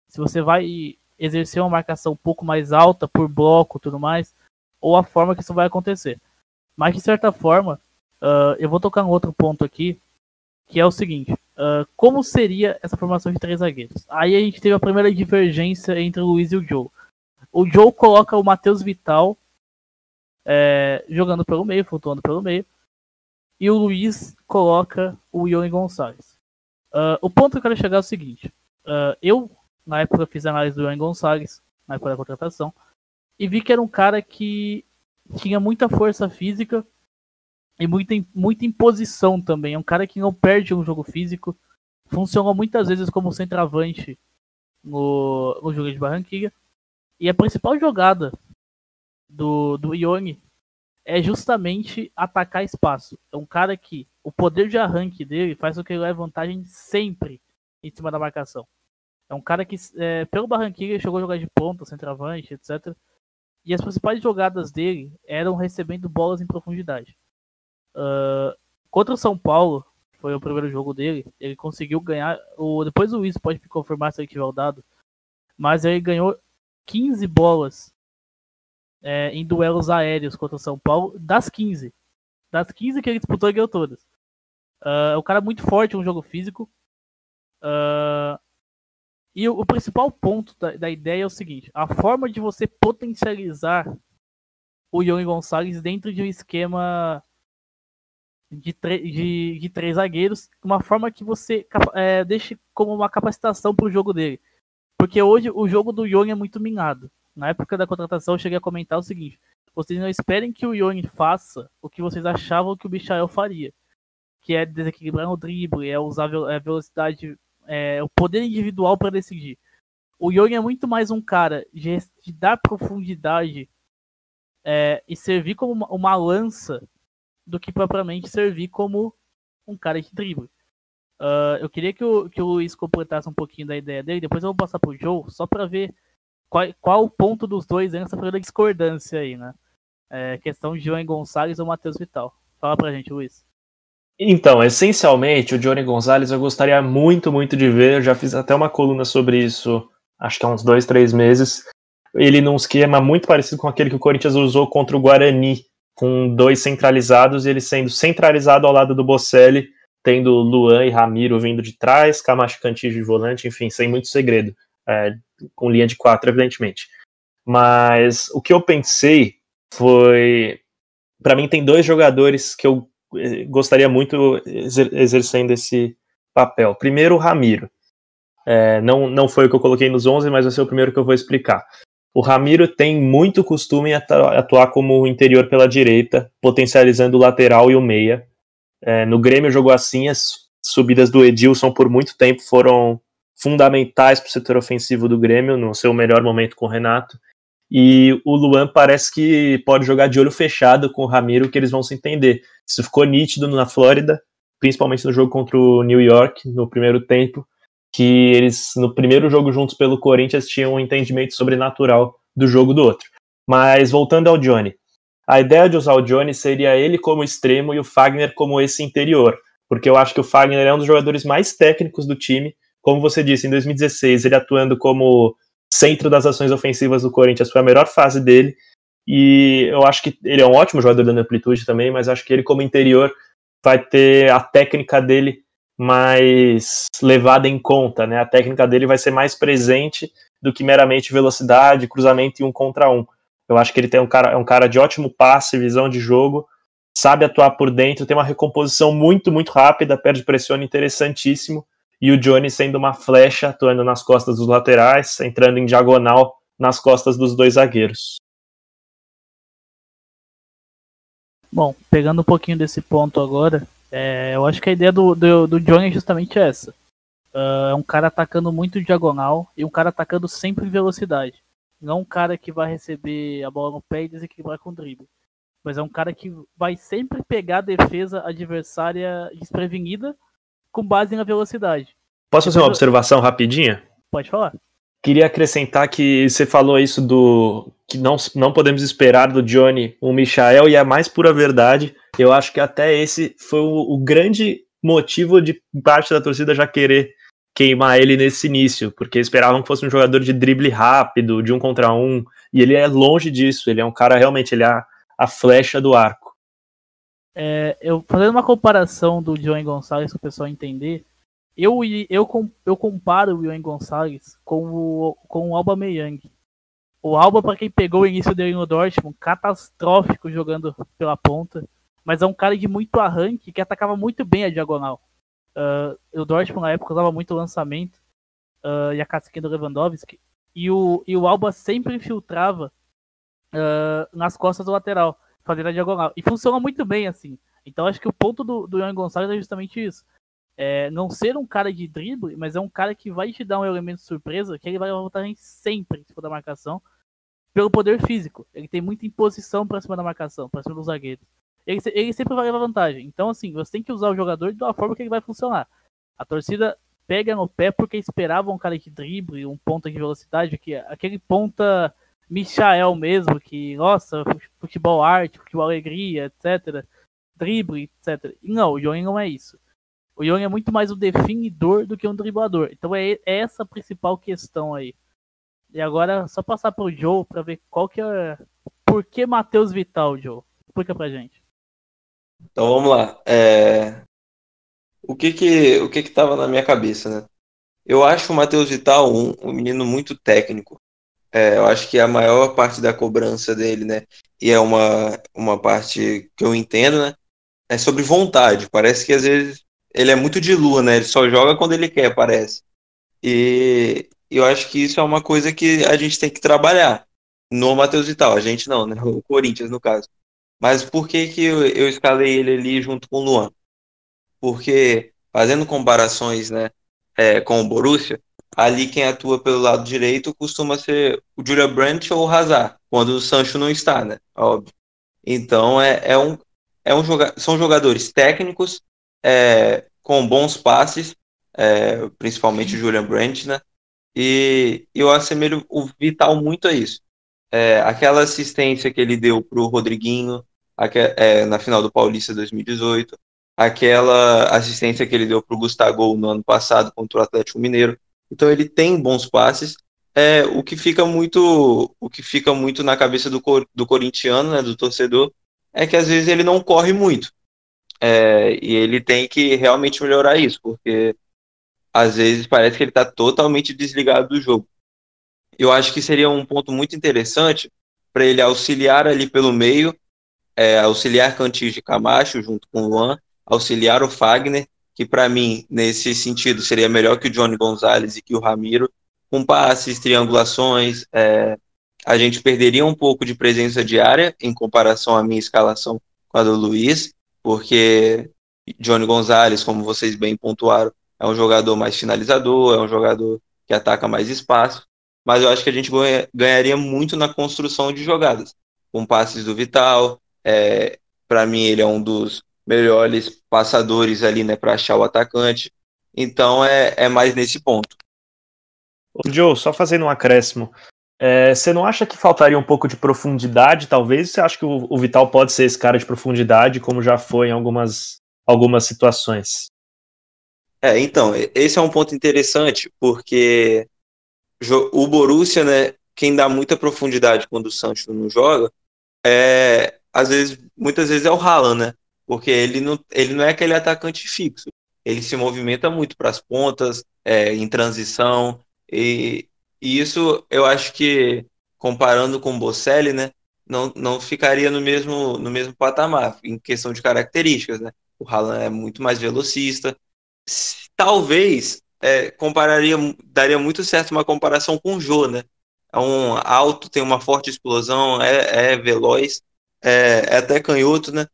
Se você vai exercer uma marcação um pouco mais alta por bloco tudo mais, ou a forma que isso vai acontecer. Mas de certa forma, Uh, eu vou tocar um outro ponto aqui, que é o seguinte: uh, como seria essa formação de três zagueiros? Aí a gente teve a primeira divergência entre o Luiz e o Joe. O Joe coloca o Matheus Vital é, jogando pelo meio, flutuando pelo meio, e o Luiz coloca o Ione Gonçalves. Uh, o ponto que eu quero chegar é o seguinte: eu, na época, fiz a análise do Ione Gonçalves, na época da contratação, e vi que era um cara que tinha muita força física e muita, muita imposição também. É um cara que não perde um jogo físico. Funcionou muitas vezes como centroavante no, no jogo de Barranquilla. E a principal jogada do, do Ione é justamente atacar espaço. É um cara que o poder de arranque dele faz com que ele leve vantagem sempre em cima da marcação. É um cara que, é, pelo Barranquilla, chegou a jogar de ponta, centroavante, etc. E as principais jogadas dele eram recebendo bolas em profundidade. Uh, contra o São Paulo, foi o primeiro jogo dele, ele conseguiu ganhar. O, depois o Luiz pode confirmar se ele tiver o dado. Mas ele ganhou 15 bolas é, em duelos aéreos contra o São Paulo, das 15. Das 15 que ele disputou, ele ganhou todas. Uh, é um cara muito forte, um jogo físico. Uh, e o, o, principal ponto da, da, ideia é o seguinte: a forma de você potencializar o Ione Gonçalves dentro de um esquema de, de, de três zagueiros, uma forma que você é, deixe como uma capacitação para o jogo dele. Porque hoje o jogo do Young é muito minado. Na época da contratação eu cheguei a comentar o seguinte: vocês não esperem que o Young faça o que vocês achavam que o Michael faria, que é desequilibrar o drible, é usar a velocidade é, o poder individual para decidir. O Young é muito mais um cara de, de dar profundidade é, e servir como uma, uma, lança do que propriamente servir como um cara de drible. Uh, eu queria que o, que o Luiz completasse um pouquinho da ideia dele, depois eu vou passar pro Joe, só para ver qual, qual o ponto dos dois nessa primeira discordância aí, né? É, questão de João Gonçalves ou Matheus Vital. Fala pra gente, Luiz. Então, essencialmente, o Johnny Gonzalez eu gostaria muito, muito de ver. Eu já fiz até uma coluna sobre isso, acho que há uns dois, três meses. Ele num esquema muito parecido com aquele que o Corinthians usou contra o Guarani, com dois centralizados, e ele sendo centralizado ao lado do Bocelli, tendo Luan e Ramiro vindo de trás, Camacho Cantillo de volante, enfim, sem muito segredo. É, com linha de quatro, evidentemente. Mas o que eu pensei foi. Para mim, tem dois jogadores que eu gostaria muito exer exercendo esse papel. Primeiro, o Ramiro. É, não, não foi o que eu coloquei nos 11, mas vai ser o primeiro que eu vou explicar. O Ramiro tem muito costume em atuar como interior pela direita, potencializando o lateral e o meia. É, no Grêmio jogou assim, as subidas do Edilson por muito tempo foram fundamentais para o setor ofensivo do Grêmio, no seu melhor momento com o Renato. E o Luan parece que pode jogar de olho fechado com o Ramiro, que eles vão se entender. Isso ficou nítido na Flórida, principalmente no jogo contra o New York, no primeiro tempo, que eles, no primeiro jogo juntos pelo Corinthians, tinham um entendimento sobrenatural do jogo do outro. Mas voltando ao Johnny, a ideia de usar o Johnny seria ele como extremo e o Fagner como esse interior, porque eu acho que o Fagner é um dos jogadores mais técnicos do time. Como você disse, em 2016, ele atuando como centro das ações ofensivas do Corinthians foi a melhor fase dele. E eu acho que ele é um ótimo jogador da amplitude também, mas acho que ele, como interior, vai ter a técnica dele mais levada em conta, né? A técnica dele vai ser mais presente do que meramente velocidade, cruzamento e um contra um. Eu acho que ele tem um cara, é um cara de ótimo passe, visão de jogo, sabe atuar por dentro, tem uma recomposição muito, muito rápida, perde pressão interessantíssimo e o Johnny sendo uma flecha, atuando nas costas dos laterais, entrando em diagonal nas costas dos dois zagueiros. Bom, pegando um pouquinho desse ponto agora, é, eu acho que a ideia do, do, do Johnny é justamente essa. Uh, é um cara atacando muito diagonal e um cara atacando sempre em velocidade. Não um cara que vai receber a bola no pé e desequilibrar com drible. Mas é um cara que vai sempre pegar a defesa adversária desprevenida com base na velocidade. Posso fazer uma observação rapidinha? Pode falar. Queria acrescentar que você falou isso do que não, não podemos esperar do Johnny um Michael e é a mais pura verdade. Eu acho que até esse foi o, o grande motivo de parte da torcida já querer queimar ele nesse início, porque esperavam que fosse um jogador de drible rápido, de um contra um, e ele é longe disso, ele é um cara realmente, ele é a, a flecha do arco. É, eu fazendo uma comparação do Joey Gonçalves para o pessoal entender, eu, eu, eu comparo o Joey Gonçalves com o, com o Alba Meyang. O Alba, para quem pegou o início dele no Dortmund, catastrófico jogando pela ponta, mas é um cara de muito arranque que atacava muito bem a diagonal. Uh, o Dortmund na época usava muito lançamento uh, e a casquinha do Lewandowski, e o, e o Alba sempre infiltrava uh, nas costas do lateral fazer a diagonal. E funciona muito bem assim. Então acho que o ponto do, do Ian Gonçalves é justamente isso. É não ser um cara de drible, mas é um cara que vai te dar um elemento de surpresa que ele vai voltar sempre se for da marcação pelo poder físico. Ele tem muita imposição para cima da marcação, para cima dos zagueiros. Ele, ele sempre vai levar vantagem. Então, assim, você tem que usar o jogador de uma forma que ele vai funcionar. A torcida pega no pé porque esperava um cara de drible, um ponta de velocidade, que aquele ponta Michael mesmo, que, nossa, futebol arte, futebol alegria, etc. Drible, etc. E não, o Johnny não é isso. O Johnny é muito mais um definidor do que um driblador. Então é, é essa a principal questão aí. E agora, só passar pro Joe para ver qual que é. Por que Matheus Vital, Joe? Explica pra gente. Então vamos lá. É... O que que o que que tava na minha cabeça, né? Eu acho o Matheus Vital um, um menino muito técnico. É, eu acho que a maior parte da cobrança dele, né, e é uma, uma parte que eu entendo, né, é sobre vontade. Parece que às vezes ele é muito de lua, né, ele só joga quando ele quer, parece. E eu acho que isso é uma coisa que a gente tem que trabalhar no Matheus Vital. A gente não, né, *laughs* o Corinthians no caso. Mas por que, que eu, eu escalei ele ali junto com o Luan? Porque, fazendo comparações, né, é, com o Borussia, ali quem atua pelo lado direito costuma ser o Julian Brandt ou o Hazard, quando o Sancho não está, né? Óbvio. Então é, é um, é um joga são jogadores técnicos é, com bons passes, é, principalmente o Julian Brandt, né? E eu assemelho o Vital muito a isso. É, aquela assistência que ele deu para o Rodriguinho é, na final do Paulista 2018, aquela assistência que ele deu para o Gustavo no ano passado contra o Atlético Mineiro. Então ele tem bons passes. É, o que fica muito o que fica muito na cabeça do, do corintiano, né, do torcedor, é que às vezes ele não corre muito. É, e ele tem que realmente melhorar isso, porque às vezes parece que ele está totalmente desligado do jogo. Eu acho que seria um ponto muito interessante para ele auxiliar ali pelo meio, é, auxiliar Cantillo de Camacho junto com o Luan, auxiliar o Fagner, que para mim, nesse sentido, seria melhor que o Johnny Gonzalez e que o Ramiro, com passes, triangulações. É, a gente perderia um pouco de presença diária em comparação à minha escalação com a do Luiz, porque Johnny Gonzalez, como vocês bem pontuaram, é um jogador mais finalizador, é um jogador que ataca mais espaço, mas eu acho que a gente ganharia muito na construção de jogadas, com passes do Vital. É, para mim, ele é um dos melhores passadores ali, né, para achar o atacante. Então é, é mais nesse ponto. Ô Joe, só fazendo um acréscimo. É, você não acha que faltaria um pouco de profundidade, talvez? Você acha que o, o, Vital pode ser esse cara de profundidade, como já foi em algumas, algumas situações? É, então, esse é um ponto interessante, porque o Borussia, né, quem dá muita profundidade quando o Sancho não joga, é, às vezes, muitas vezes é o Haaland, né? Porque ele não, ele não é aquele atacante fixo. Ele se movimenta muito para as pontas, é, em transição, e, e, isso eu acho que, comparando com o Bocelli, né, não, não ficaria no mesmo, no mesmo patamar, em questão de características. Né? O Haaland é muito mais velocista. Talvez é, compararia, daria muito certo uma comparação com o Jô, né? É um alto, tem uma forte explosão, é, é veloz, é, é, até canhoto, né?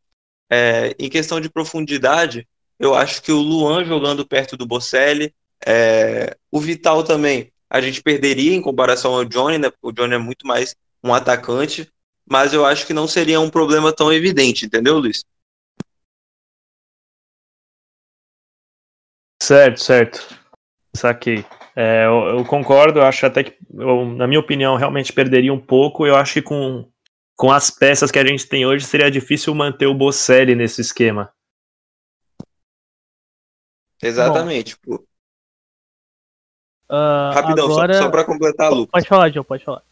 É, em questão de profundidade, eu acho que o Luan jogando perto do Bocelli, é, o Vital também, a gente perderia em comparação ao Johnny, né? O Johnny é muito mais um atacante, mas eu acho que não seria um problema tão evidente, entendeu, Luiz? Certo, certo. Saquei. É, eu, eu, concordo, eu acho até que, eu, na minha opinião, realmente perderia um pouco. Eu acho que com, com as peças que a gente tem hoje, seria difícil manter o Bocelli nesse esquema. Exatamente. Bom, uh, Rapidão, agora... só, só para completar, Lucas. Pode falar, João, pode falar.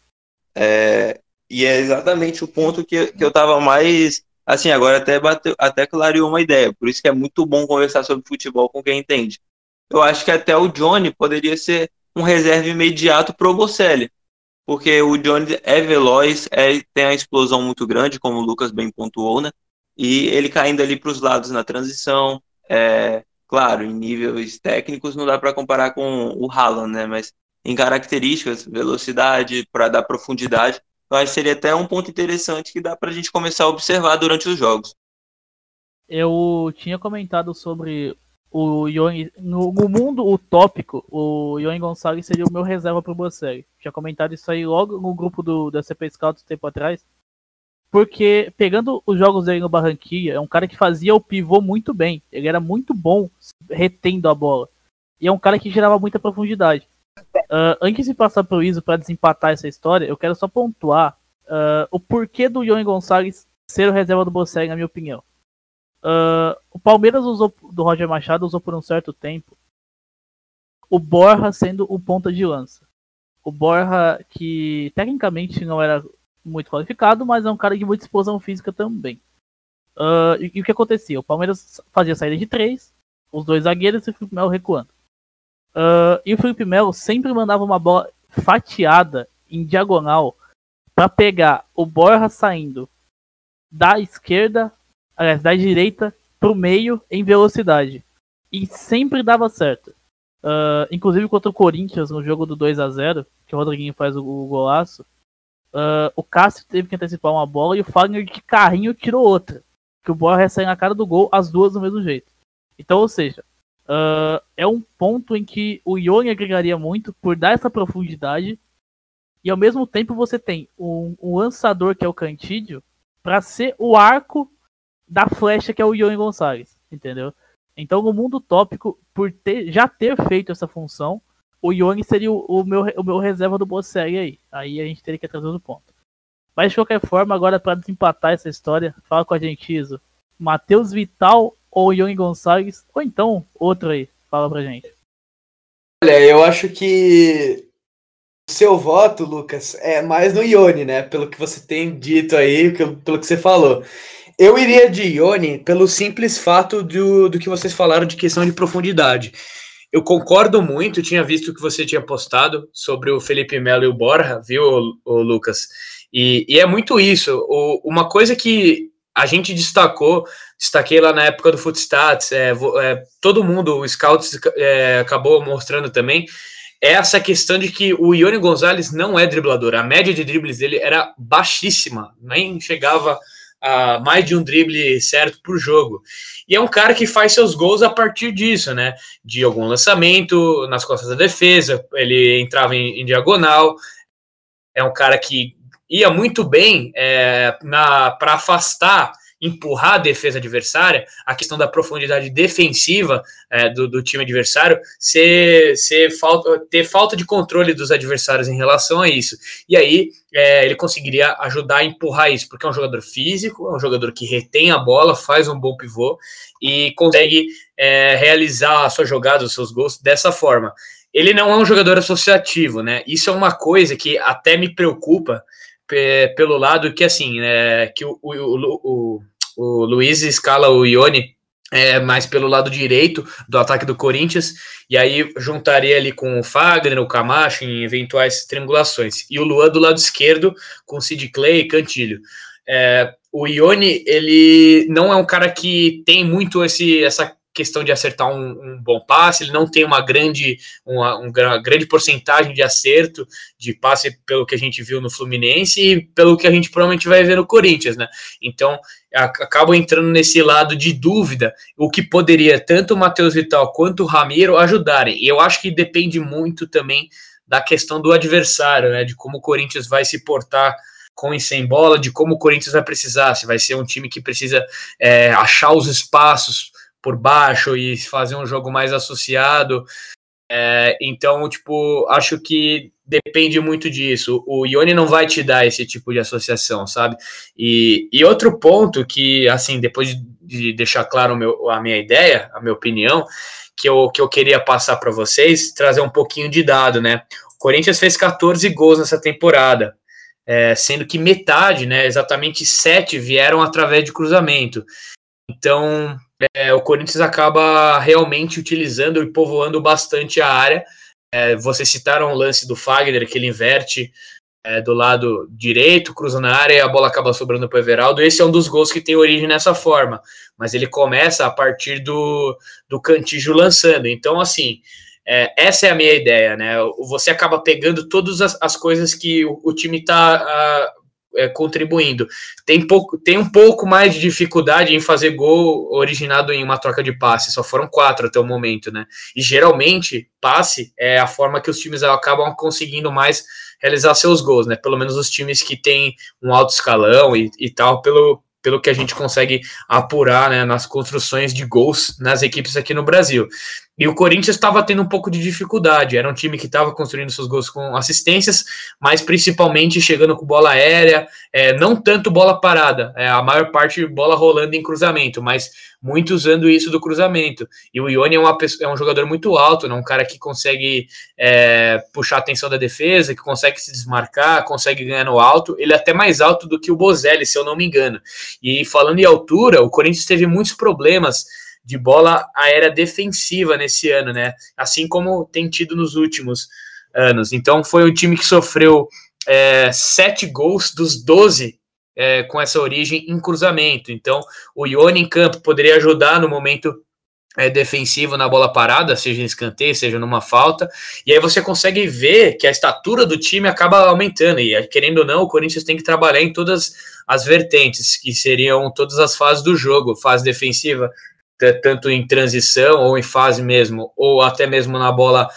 É, e é exatamente o ponto que, que eu estava mais. Assim, agora até, bateu, até clareou uma ideia. Por isso que é muito bom conversar sobre futebol com quem entende eu acho que até o Johnny poderia ser um reserva imediato para o Bocelli. Porque o Johnny é veloz, é, tem a explosão muito grande, como o Lucas bem pontuou, né? E ele caindo ali para os lados na transição, é, claro, em níveis técnicos não dá para comparar com o Haaland, né? Mas em características, velocidade, para dar profundidade, eu acho que seria até um ponto interessante que dá para a gente começar a observar durante os jogos. Eu tinha comentado sobre o Ion, no, no, mundo utópico, o Ion Gonçalves seria o meu reserva pro Bocelli. Tinha comentado isso aí logo no grupo do, da CP Scout tempo atrás. Porque, pegando os jogos dele no Barranquilla, é um cara que fazia o pivô muito bem. Ele era muito bom retendo a bola. E é um cara que gerava muita profundidade. Uh, antes de passar pro Iso para desempatar essa história, eu quero só pontuar uh, o porquê do Ion Gonçalves ser o reserva do Bocelli, na minha opinião. Uh, o Palmeiras usou do Roger Machado usou por um certo tempo o Borja sendo o ponta de lança. O Borja que tecnicamente não era muito qualificado, mas é um cara de muita explosão física também. Uh, e, e, o que acontecia? O Palmeiras fazia saída de três, os dois zagueiros e o Felipe Melo recuando. Uh, e o Felipe Melo sempre mandava uma bola fatiada em diagonal para pegar o Borja saindo da esquerda aliás, da direita pro meio em velocidade. E sempre dava certo. Uh, inclusive contra o Corinthians, no jogo do 2 a 0 que o Rodriguinho faz o, o golaço, uh, o Cássio teve que antecipar uma bola e o Fagner de carrinho tirou outra. Que o bola recebe na cara do gol, as duas do mesmo jeito. Então, ou seja, uh, é um ponto em que o Ione agregaria muito por dar essa profundidade e ao mesmo tempo você tem um, um lançador que é o Cantídio para ser o arco da flecha que é o Ione Gonçalves, entendeu? Então no mundo tópico, por ter, já ter feito essa função, o Ione seria o, o, meu, o meu reserva do Bosseg aí. Aí a gente teria que trazer o ponto. Mas de qualquer forma, agora para desempatar essa história, fala com a gente, Iso. Matheus Vital ou Ione Gonçalves, ou então outro aí. Fala pra gente. Olha, eu acho que o seu voto, Lucas, é mais no Ione, né? Pelo que você tem dito aí, pelo que você falou. Eu iria de Ione pelo simples fato do, do que vocês falaram de questão de profundidade. Eu concordo muito, tinha visto que você tinha postado sobre o Felipe Melo e o Borja, viu, o, Lucas? E, e, é muito isso. O, uma coisa que a gente destacou, destaquei lá na época do Footstats, é, é, todo mundo, o Scouts é, acabou mostrando também, é essa questão de que o Ione Gonzalez não é driblador. A média de dribles dele era baixíssima, nem chegava mais de um drible certo por jogo. E é um cara que faz seus gols a partir disso, né? De algum lançamento nas costas da defesa, ele entrava em, em diagonal. É um cara que ia muito bem é, para afastar empurrar a defesa adversária, a questão da profundidade defensiva é, do, do, time adversário, ser, ser falta, ter falta de controle dos adversários em relação a isso. E aí é, ele conseguiria ajudar a empurrar isso, porque é um jogador físico, é um jogador que retém a bola, faz um bom pivô e consegue é, realizar a sua jogada, os seus gols dessa forma. Ele não é um jogador associativo, né? Isso é uma coisa que até me preocupa pelo lado que assim, é, que o, o, o, o Luiz escala o Ione é, mais pelo lado direito do ataque do Corinthians, e aí juntaria ali com o Fagner, o Camacho em eventuais triangulações, e o Luan do lado esquerdo com Sid Clay e Cantilho. É, o Ione, ele não é um cara que tem muito esse, essa questão de acertar um, um, bom passe, ele não tem uma grande, uma, uma, grande porcentagem de acerto de passe pelo que a gente viu no Fluminense e pelo que a gente provavelmente vai ver no Corinthians, né? Então acabo entrando nesse lado de dúvida, o que poderia tanto o Matheus Vital quanto o Ramiro ajudarem. E eu acho que depende muito também da questão do adversário, né? De como o Corinthians vai se portar com e sem bola, de como o Corinthians vai precisar, se vai ser um time que precisa é, achar os espaços por baixo e fazer um jogo mais associado. É, então, tipo, acho que depende muito disso. O Ione não vai te dar esse tipo de associação, sabe? E, e outro ponto que, assim, depois de, de deixar claro meu, a minha ideia, a minha opinião, que eu, que eu queria passar para vocês, trazer um pouquinho de dado, né? O Corinthians fez 14 gols nessa temporada, é, sendo que metade, né, exatamente sete, vieram através de cruzamento. Então, é, o Corinthians acaba realmente utilizando e povoando bastante a área. É, vocês citaram o lance do Fagner, que ele inverte é, do lado direito, cruza na área e a bola acaba sobrando para o Everaldo. Esse é um dos gols que tem origem nessa forma, mas ele começa a partir do, do lançando. Então, assim, é, essa é a minha ideia, né? Você acaba pegando todas as, as coisas que o, o time está é, contribuindo. Tem, pouco, tem um pouco mais de dificuldade em fazer gol originado em uma troca de passe, só foram quatro até o momento, né? E geralmente, passe é a forma que os times acabam conseguindo mais realizar seus gols, né? Pelo menos os times que têm um alto escalão e, e tal, pelo, pelo que a gente consegue apurar né, nas construções de gols nas equipes aqui no Brasil. E o Corinthians estava tendo um pouco de dificuldade. Era um time que estava construindo seus gols com assistências, mas principalmente chegando com bola aérea, é, não tanto bola parada, é, a maior parte bola rolando em cruzamento, mas muito usando isso do cruzamento. E o Ione é, uma, é um jogador muito alto, né, um cara que consegue é, puxar a atenção da defesa, que consegue se desmarcar, consegue ganhar no alto. Ele é até mais alto do que o Bozelli, se eu não me engano. E falando em altura, o Corinthians teve muitos problemas de bola aérea defensiva nesse ano, né? Assim como tem tido nos últimos anos. Então foi um time que sofreu é, sete gols dos 12 é, com essa origem em cruzamento. Então o Ione em campo poderia ajudar no momento é, defensivo na bola parada, seja em escanteio, seja numa falta, e aí você consegue ver que a estatura do time acaba aumentando, e querendo ou não, o Corinthians tem que trabalhar em todas as vertentes, que seriam todas as fases do jogo, fase defensiva, tanto em transição ou em fase mesmo, ou até mesmo na bola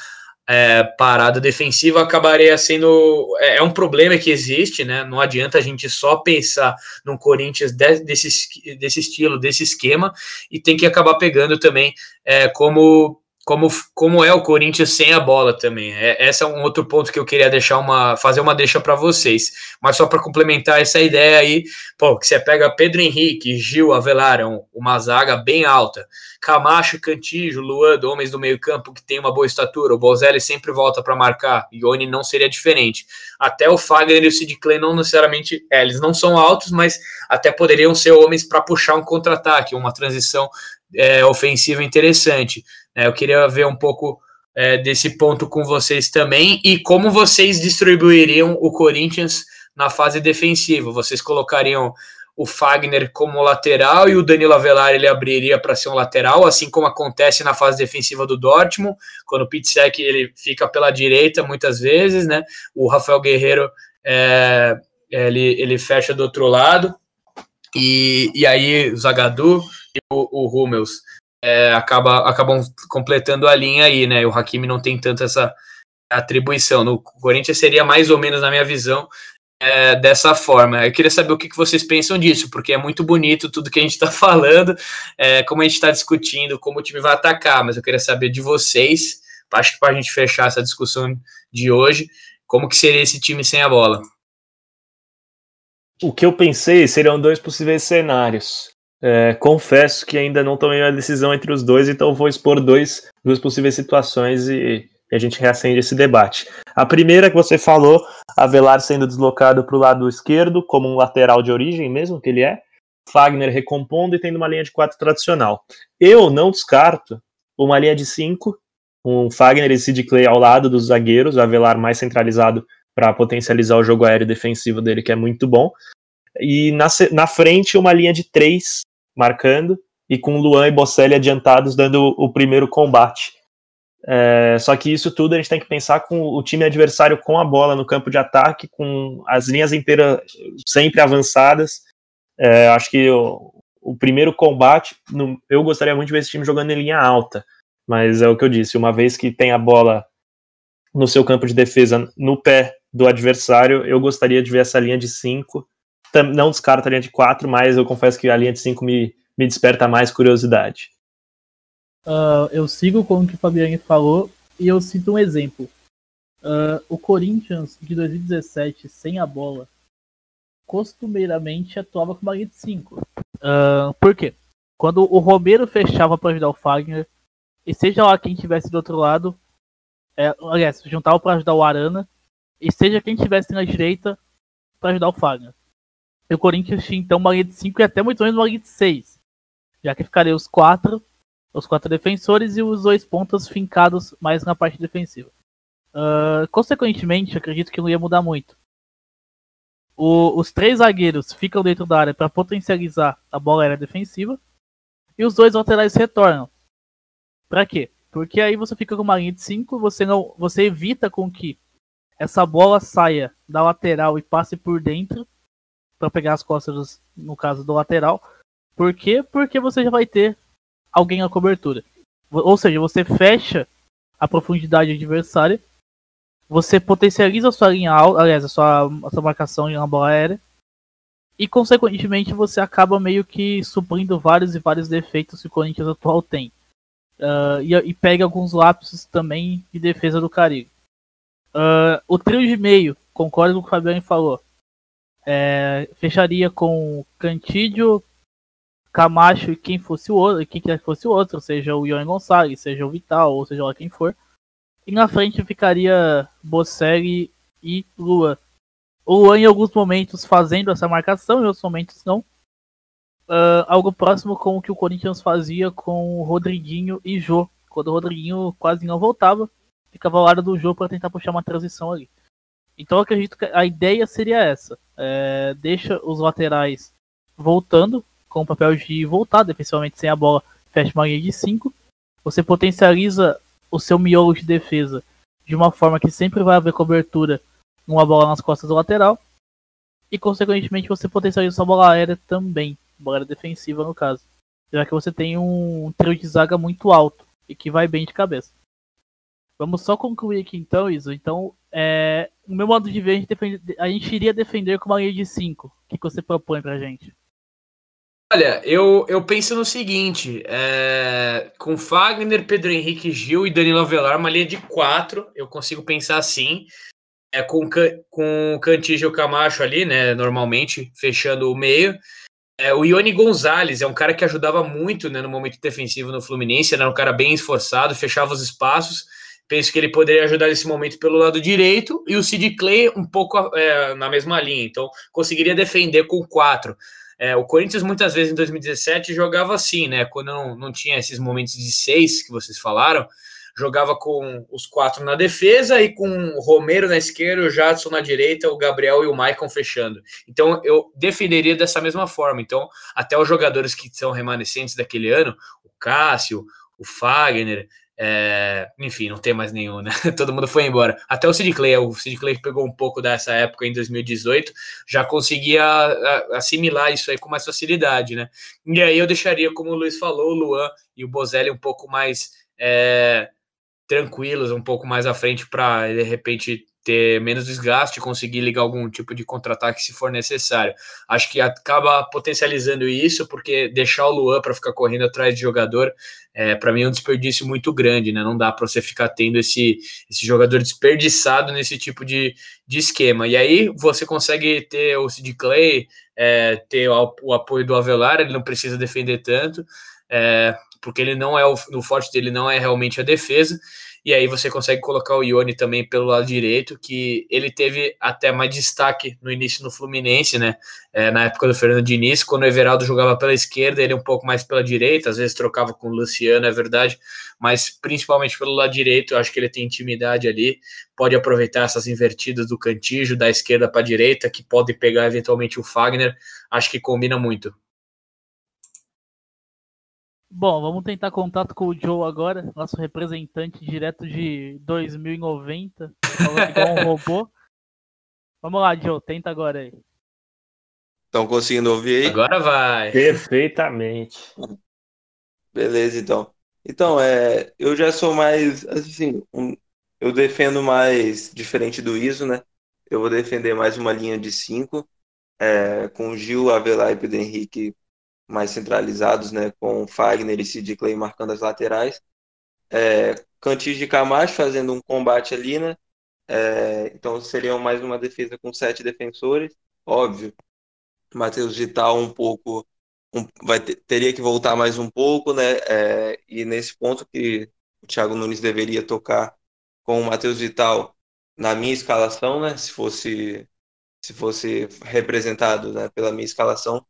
é, parada defensiva, acabaria sendo. É, é, um problema que existe, né? Não adianta a gente só pensar num Corinthians de, desse, desse estilo, desse esquema, e tem que acabar pegando também é, como como, como é o Corinthians sem a bola também. É, esse é um outro ponto que eu queria deixar uma fazer uma deixa para vocês. Mas só para complementar essa ideia aí, pô, que você pega Pedro Henrique, Gil, Avelar, uma zaga bem alta. Camacho, Cantijo, Luan, homens do meio-campo que tem uma boa estatura. O Bozelli sempre volta para marcar. Ione não seria diferente. Até o Fagner e o Sid Clay não necessariamente, é, eles não são altos, mas até poderiam ser homens para puxar um contra-ataque, uma transição é, ofensiva interessante. É, eu queria ver um pouco é, desse ponto com vocês também e como vocês distribuiriam o Corinthians na fase defensiva. Vocês colocariam o Fagner como lateral e o Danilo Avelar ele abriria para ser um lateral, assim como acontece na fase defensiva do Dortmund, quando o Pitsek ele fica pela direita muitas vezes, né? O Rafael Guerreiro é, ele, ele fecha do outro lado e, e aí o Zagadou e o, o Hummels é, acaba, acabam completando a linha aí, né? O Hakimi não tem tanto essa atribuição. No Corinthians seria mais ou menos, na minha visão, é, dessa forma. Eu queria saber o que, que vocês pensam disso, porque é muito bonito tudo que a gente está *laughs* falando, é, como a gente está discutindo, como o time vai atacar, mas eu queria saber de vocês, acho que para a gente fechar essa discussão de hoje, como que seria esse time sem a bola? O que eu pensei seriam dois possíveis cenários. É, confesso que ainda não tomei a decisão entre os dois, então vou expor dois, duas possíveis situações e, e a gente reacende esse debate. A primeira que você falou, Avelar sendo deslocado para o lado esquerdo, como um lateral de origem mesmo, que ele é, Fagner recompondo e tendo uma linha de quatro tradicional. Eu não descarto uma linha de cinco, com Fagner e Sid Clay ao lado dos zagueiros, Avelar mais centralizado para potencializar o jogo aéreo defensivo dele, que é muito bom. E na, na frente, uma linha de três marcando, e com Luan e Bocelli adiantados dando o, o primeiro combate. É, só que isso tudo a gente tem que pensar com o time adversário com a bola no campo de ataque, com as linhas inteiras sempre avançadas. É, acho que o, o primeiro combate, no, eu gostaria muito de ver esse time jogando em linha alta, mas é o que eu disse, uma vez que tem a bola no seu campo de defesa no pé do adversário, eu gostaria de ver essa linha de 5. Não descarto a linha de 4, mas eu confesso que a linha de 5 me, me desperta mais curiosidade. Uh, eu sigo com o que o Fabiane falou e eu cito um exemplo. Uh, o Corinthians de 2017, sem a bola, costumeiramente atuava com uma linha de 5. Uh, ah, por quê? Quando o Romero fechava para ajudar o Fagner, e seja lá quem estivesse do outro lado, é, aliás, juntava para ajudar o Arana, e seja quem estivesse na direita para ajudar o Fagner. E o Corinthians tinha então uma linha de 5 e até muito menos uma linha de 6. Já que ficaria os quatro, os quatro defensores e os dois pontas fincados mais na parte defensiva. Uh, consequentemente, acredito que não ia mudar muito. O, os três zagueiros ficam dentro da área para potencializar a bola aérea defensiva. E os dois laterais retornam. Para quê? Porque aí você fica com uma linha de 5, você não, você evita com que essa bola saia da lateral e passe por dentro para pegar as costas, no caso do lateral. Por quê? Porque você já vai ter alguém na cobertura. Ou seja, você fecha a profundidade adversária, você potencializa a sua linha alta, aliás, a sua, a sua marcação na bola aérea, e consequentemente você acaba meio que suprindo vários e vários defeitos que o Corinthians atual tem. Uh, e, e, pega alguns lapsos também de defesa do Caribe. Uh, o trio de meio, concordo com o que o Fabiano falou. É, fecharia com Cantídio, Camacho e quem fosse o outro, quem quer que fosse o outro, seja o Ion Gonçalves, seja o Vital, ou seja lá quem for. E na frente ficaria Bocelli e Lua. O Luan em alguns momentos fazendo essa marcação, em outros momentos não. Uh, algo próximo com o que o Corinthians fazia com o Rodriguinho e Jô. Quando o Rodriguinho quase não voltava, ficava ao lado do jogo para tentar puxar uma transição ali. Então eu acredito que a ideia seria essa: é, deixa os laterais voltando com o papel de voltar defensivamente sem a bola, fecha uma linha de 5. Você potencializa o seu miolo de defesa de uma forma que sempre vai haver cobertura numa bola nas costas do lateral. E consequentemente você potencializa sua bola aérea também, bola defensiva no caso. já que você tem um trio de zaga muito alto e que vai bem de cabeça. Vamos só concluir aqui então, Iso. Então, é, no meu modo de ver, a gente, defende, a gente iria defender com uma linha de 5. O que, você propõe pra gente? Olha, eu, eu penso no seguinte: é, com Fagner, Pedro Henrique Gil e Danilo Avelar, uma linha de quatro, eu consigo pensar assim. É, com, com Cantígio Camacho ali, né? Normalmente, fechando o meio. É, o Ione Gonzalez é um cara que ajudava muito né, no momento defensivo no Fluminense, era um cara bem esforçado, fechava os espaços. Penso que ele poderia ajudar nesse momento pelo lado direito, e o Sid Clay um pouco é, na mesma linha, então conseguiria defender com quatro. É, o Corinthians muitas vezes em 2017 jogava assim, né? Quando não, não tinha esses momentos de seis que vocês falaram, jogava com os quatro na defesa e com o Romero na esquerda, o Jadson na direita, o Gabriel e o Maicon fechando. Então eu defenderia dessa mesma forma. Então, até os jogadores que são remanescentes daquele ano, o Cássio, o Fagner, é, enfim, não tem mais nenhum, né? *laughs* Todo mundo foi embora. Até o Sid Clay, o Sid Clay pegou um pouco dessa época em 2018, já conseguia assimilar isso aí com mais facilidade, né? E aí eu deixaria, como o Luiz falou, o Luan e o Bozelli um pouco mais é, tranquilos, um pouco mais à frente para de repente ter menos desgaste, conseguir ligar algum tipo de contra-ataque se for necessário. Acho que acaba potencializando isso, porque deixar o Luan para ficar correndo atrás de jogador, é, para mim é um desperdício muito grande, né? Não dá para você ficar tendo esse, esse jogador desperdiçado nesse tipo de, de esquema. E aí você consegue ter o Sid Clay, é, ter o, apoio do Avelar, ele não precisa defender tanto, é, porque ele não é o, o forte dele não é realmente a defesa. E aí você consegue colocar o Ione também pelo lado direito, que ele teve até mais destaque no início no Fluminense, né? É, na época do Fernando Diniz, quando o Everaldo jogava pela esquerda, ele um pouco mais pela direita, às vezes trocava com o Luciano, é verdade, mas principalmente pelo lado direito, eu acho que ele tem intimidade ali, pode aproveitar essas invertidas do cantijo, da esquerda para a direita, que pode pegar eventualmente o Fagner, acho que combina muito. Bom, vamos tentar contato com o Joe agora, nosso representante direto de 2090, falando igual um *laughs* robô. Vamos lá, Joe, tenta agora aí. Estão conseguindo ouvir aí? Agora vai. Perfeitamente. Beleza, então. Então, é, eu já sou mais, assim, um, eu defendo mais, diferente do ISO, né? Eu vou defender mais uma linha de 5, é, com Gil, Avelar e Pedro Henrique mais centralizados, né, com Fagner e Sid Clay marcando as laterais. É, Cantis de Camacho fazendo um combate ali, né? É, então seria mais uma defesa com sete defensores, óbvio. Matheus Vital um pouco um, vai ter, teria que voltar mais um pouco, né? É, e nesse ponto que o Thiago Nunes deveria tocar com o Matheus Vital na minha escalação, né? Se fosse se fosse representado né, pela minha escalação,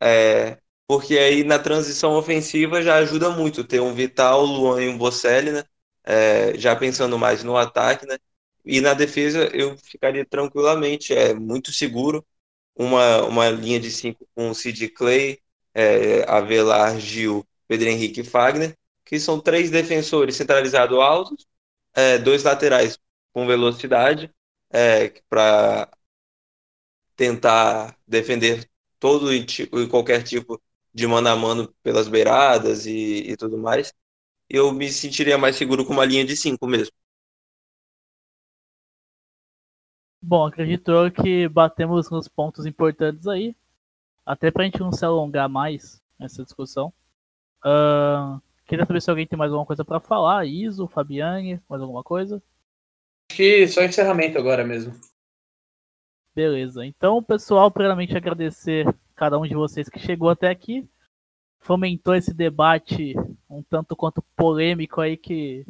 é, porque aí na transição ofensiva já ajuda muito ter um Vital, Luan e um Bocelli, né? É, já pensando mais no ataque, né? E na defesa eu ficaria tranquilamente, é muito seguro. Uma, uma linha de cinco com Sid Clay, é, Avelar, Gil, Pedro Henrique e Fagner, que são três defensores centralizados altos, é, dois laterais com velocidade, é, para tentar defender todo e, e qualquer tipo de mano a mano pelas beiradas e, e tudo mais, eu me sentiria mais seguro com uma linha de 5 mesmo. Bom, acredito eu que batemos nos pontos importantes aí. Até pra gente não se alongar mais nessa discussão. Uh, queria saber se alguém tem mais alguma coisa para falar. Iso, Fabiane, mais alguma coisa? Acho que só encerramento agora mesmo. Beleza. Então, pessoal, primeiramente agradecer cada um de vocês que chegou até aqui. Fomentou esse debate um tanto quanto polêmico aí que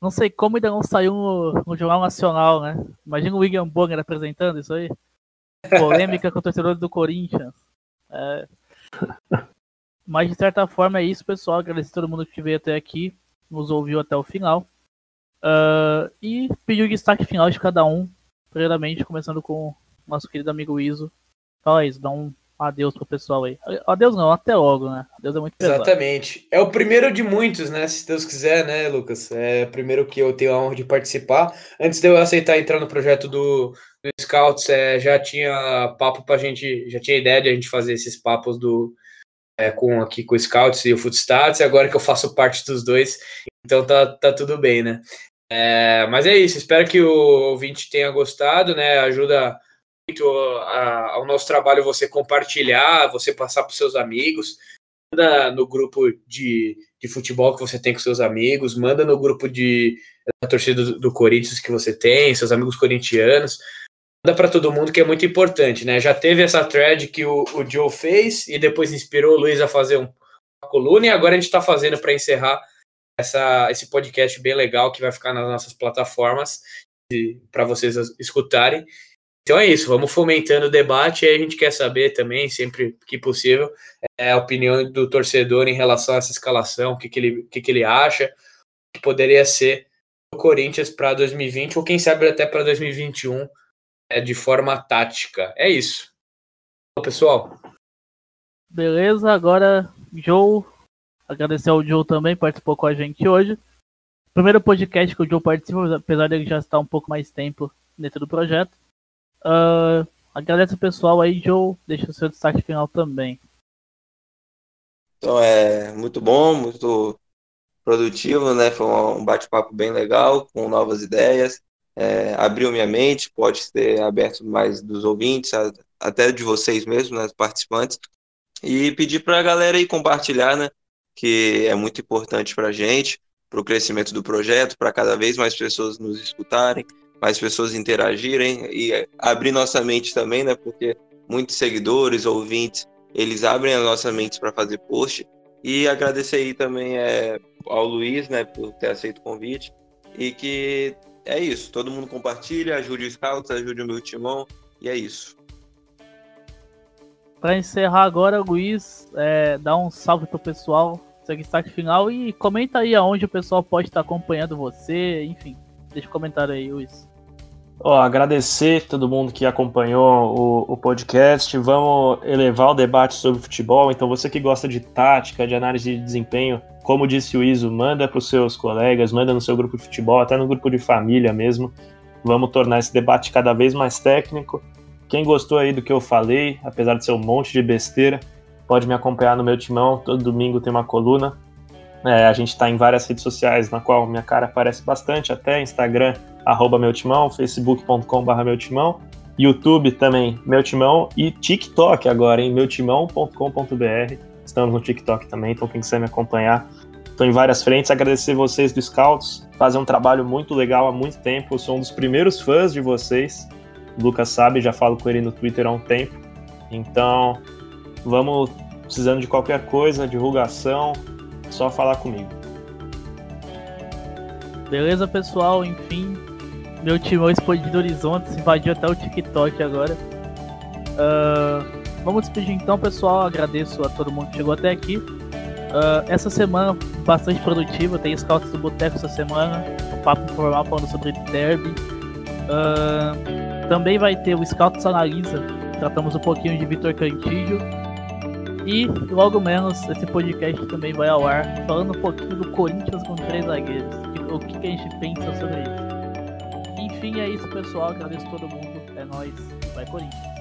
não sei como ainda não saiu no, no Jornal Nacional, né? Imagina o William Bonner apresentando isso aí. Polêmica com o torcedor do Corinthians. É... Mas de certa forma é isso, pessoal. Agradecer a todo mundo que veio até aqui, nos ouviu até o final. Uh, e pedir o destaque final de cada um Primeiramente, começando com nosso querido amigo Iso. Fala isso, dá um adeus pro pessoal aí. Adeus não, até logo, né? Adeus é muito pesado. Exatamente. É o primeiro de muitos, né? Se Deus quiser, né, Lucas? É o primeiro que eu tenho a honra de participar. Antes de eu aceitar entrar no projeto do, do Scouts, é, já tinha papo pra gente, já tinha ideia de a gente fazer esses papos do é, com aqui com o Scouts e o Footstats, e agora que eu faço parte dos dois, então tá, tá tudo bem, né? É, mas é isso, espero que o ouvinte tenha gostado, né? Ajuda ao nosso trabalho você compartilhar, você passar para seus amigos, manda no grupo de, de futebol que você tem com seus amigos, manda no grupo de da torcida do, do Corinthians que você tem, seus amigos corintianos, manda para todo mundo que é muito importante, né? Já teve essa thread que o, o Joe fez e depois inspirou o Luiz a fazer um, uma coluna e agora a gente está fazendo para encerrar essa, esse podcast bem legal que vai ficar nas nossas plataformas para vocês escutarem. Então é isso, vamos fomentando o debate e a gente quer saber também, sempre que possível, é, a opinião do torcedor em relação a essa escalação, o que, que, ele, que, que ele acha, que poderia ser o Corinthians para 2020 ou quem sabe até para 2021 é, de forma tática. É isso. Pessoal. Beleza, agora Joe. Agradecer ao Joe também, participou com a gente hoje. Primeiro podcast que o Joe participa, apesar de ele já estar um pouco mais tempo dentro do projeto. Uh, agradeço o pessoal aí, Joe. Deixa o seu destaque final também. Então é muito bom, muito produtivo, né? Foi um bate-papo bem legal, com novas ideias. É, abriu minha mente, pode ser aberto mais dos ouvintes, até de vocês mesmos, né, participantes. E pedir para a galera aí compartilhar, né? Que é muito importante para a gente, para o crescimento do projeto, para cada vez mais pessoas nos escutarem mais pessoas interagirem e abrir nossa mente também, né? Porque muitos seguidores, ouvintes, eles abrem a nossa mente para fazer post. E agradecer aí também é, ao Luiz, né, por ter aceito o convite. E que é isso, todo mundo compartilha, ajude o Scouts, ajude o meu timão, e é isso. Para encerrar agora, Luiz, é, dá um salve pro pessoal, seu destaque final e comenta aí aonde o pessoal pode estar acompanhando você, enfim, deixa um comentário aí, Luiz. Agradecer todo mundo que acompanhou o, o, podcast. Vamos elevar o debate sobre futebol. Então, você que gosta de tática, de análise de desempenho, como disse o Iso, manda para os seus colegas, manda no seu grupo de futebol, até no grupo de família mesmo. Vamos tornar esse debate cada vez mais técnico. Quem gostou aí do que eu falei, apesar de ser um monte de besteira, pode me acompanhar no meu timão. Todo domingo tem uma coluna. É, a gente está em várias redes sociais, na qual minha cara aparece bastante, até Instagram, arroba meu timão, facebook.com.br meu timão, YouTube também, meu timão, e TikTok agora, em meutimão.com.br. Estamos no TikTok também, então quem quiser me acompanhar, estou em várias frentes. Agradecer vocês do Scouts, fazer um trabalho muito legal há muito tempo. Eu sou um dos primeiros fãs de vocês. O Lucas sabe, já falo com ele no Twitter há um tempo. Então, vamos precisando de qualquer coisa, divulgação, só falar comigo. Beleza, pessoal? Enfim, meu timão explodiu horizonte, invadiu até o TikTok agora. Uh, vamos despedir então, pessoal. Agradeço a todo mundo que chegou até aqui. Uh, essa semana bastante produtiva, tem Scouts do Boteco essa semana, um papo informal falando sobre derby. Uh, também vai ter o Scouts Analisa, tratamos um pouquinho de Vitor Cantillo. E logo menos esse podcast também vai ao ar, falando um pouquinho do Corinthians com três zagueiros. O que, que a gente pensa sobre isso. Enfim, é isso, pessoal. Agradeço todo mundo. É nóis. Vai, Corinthians.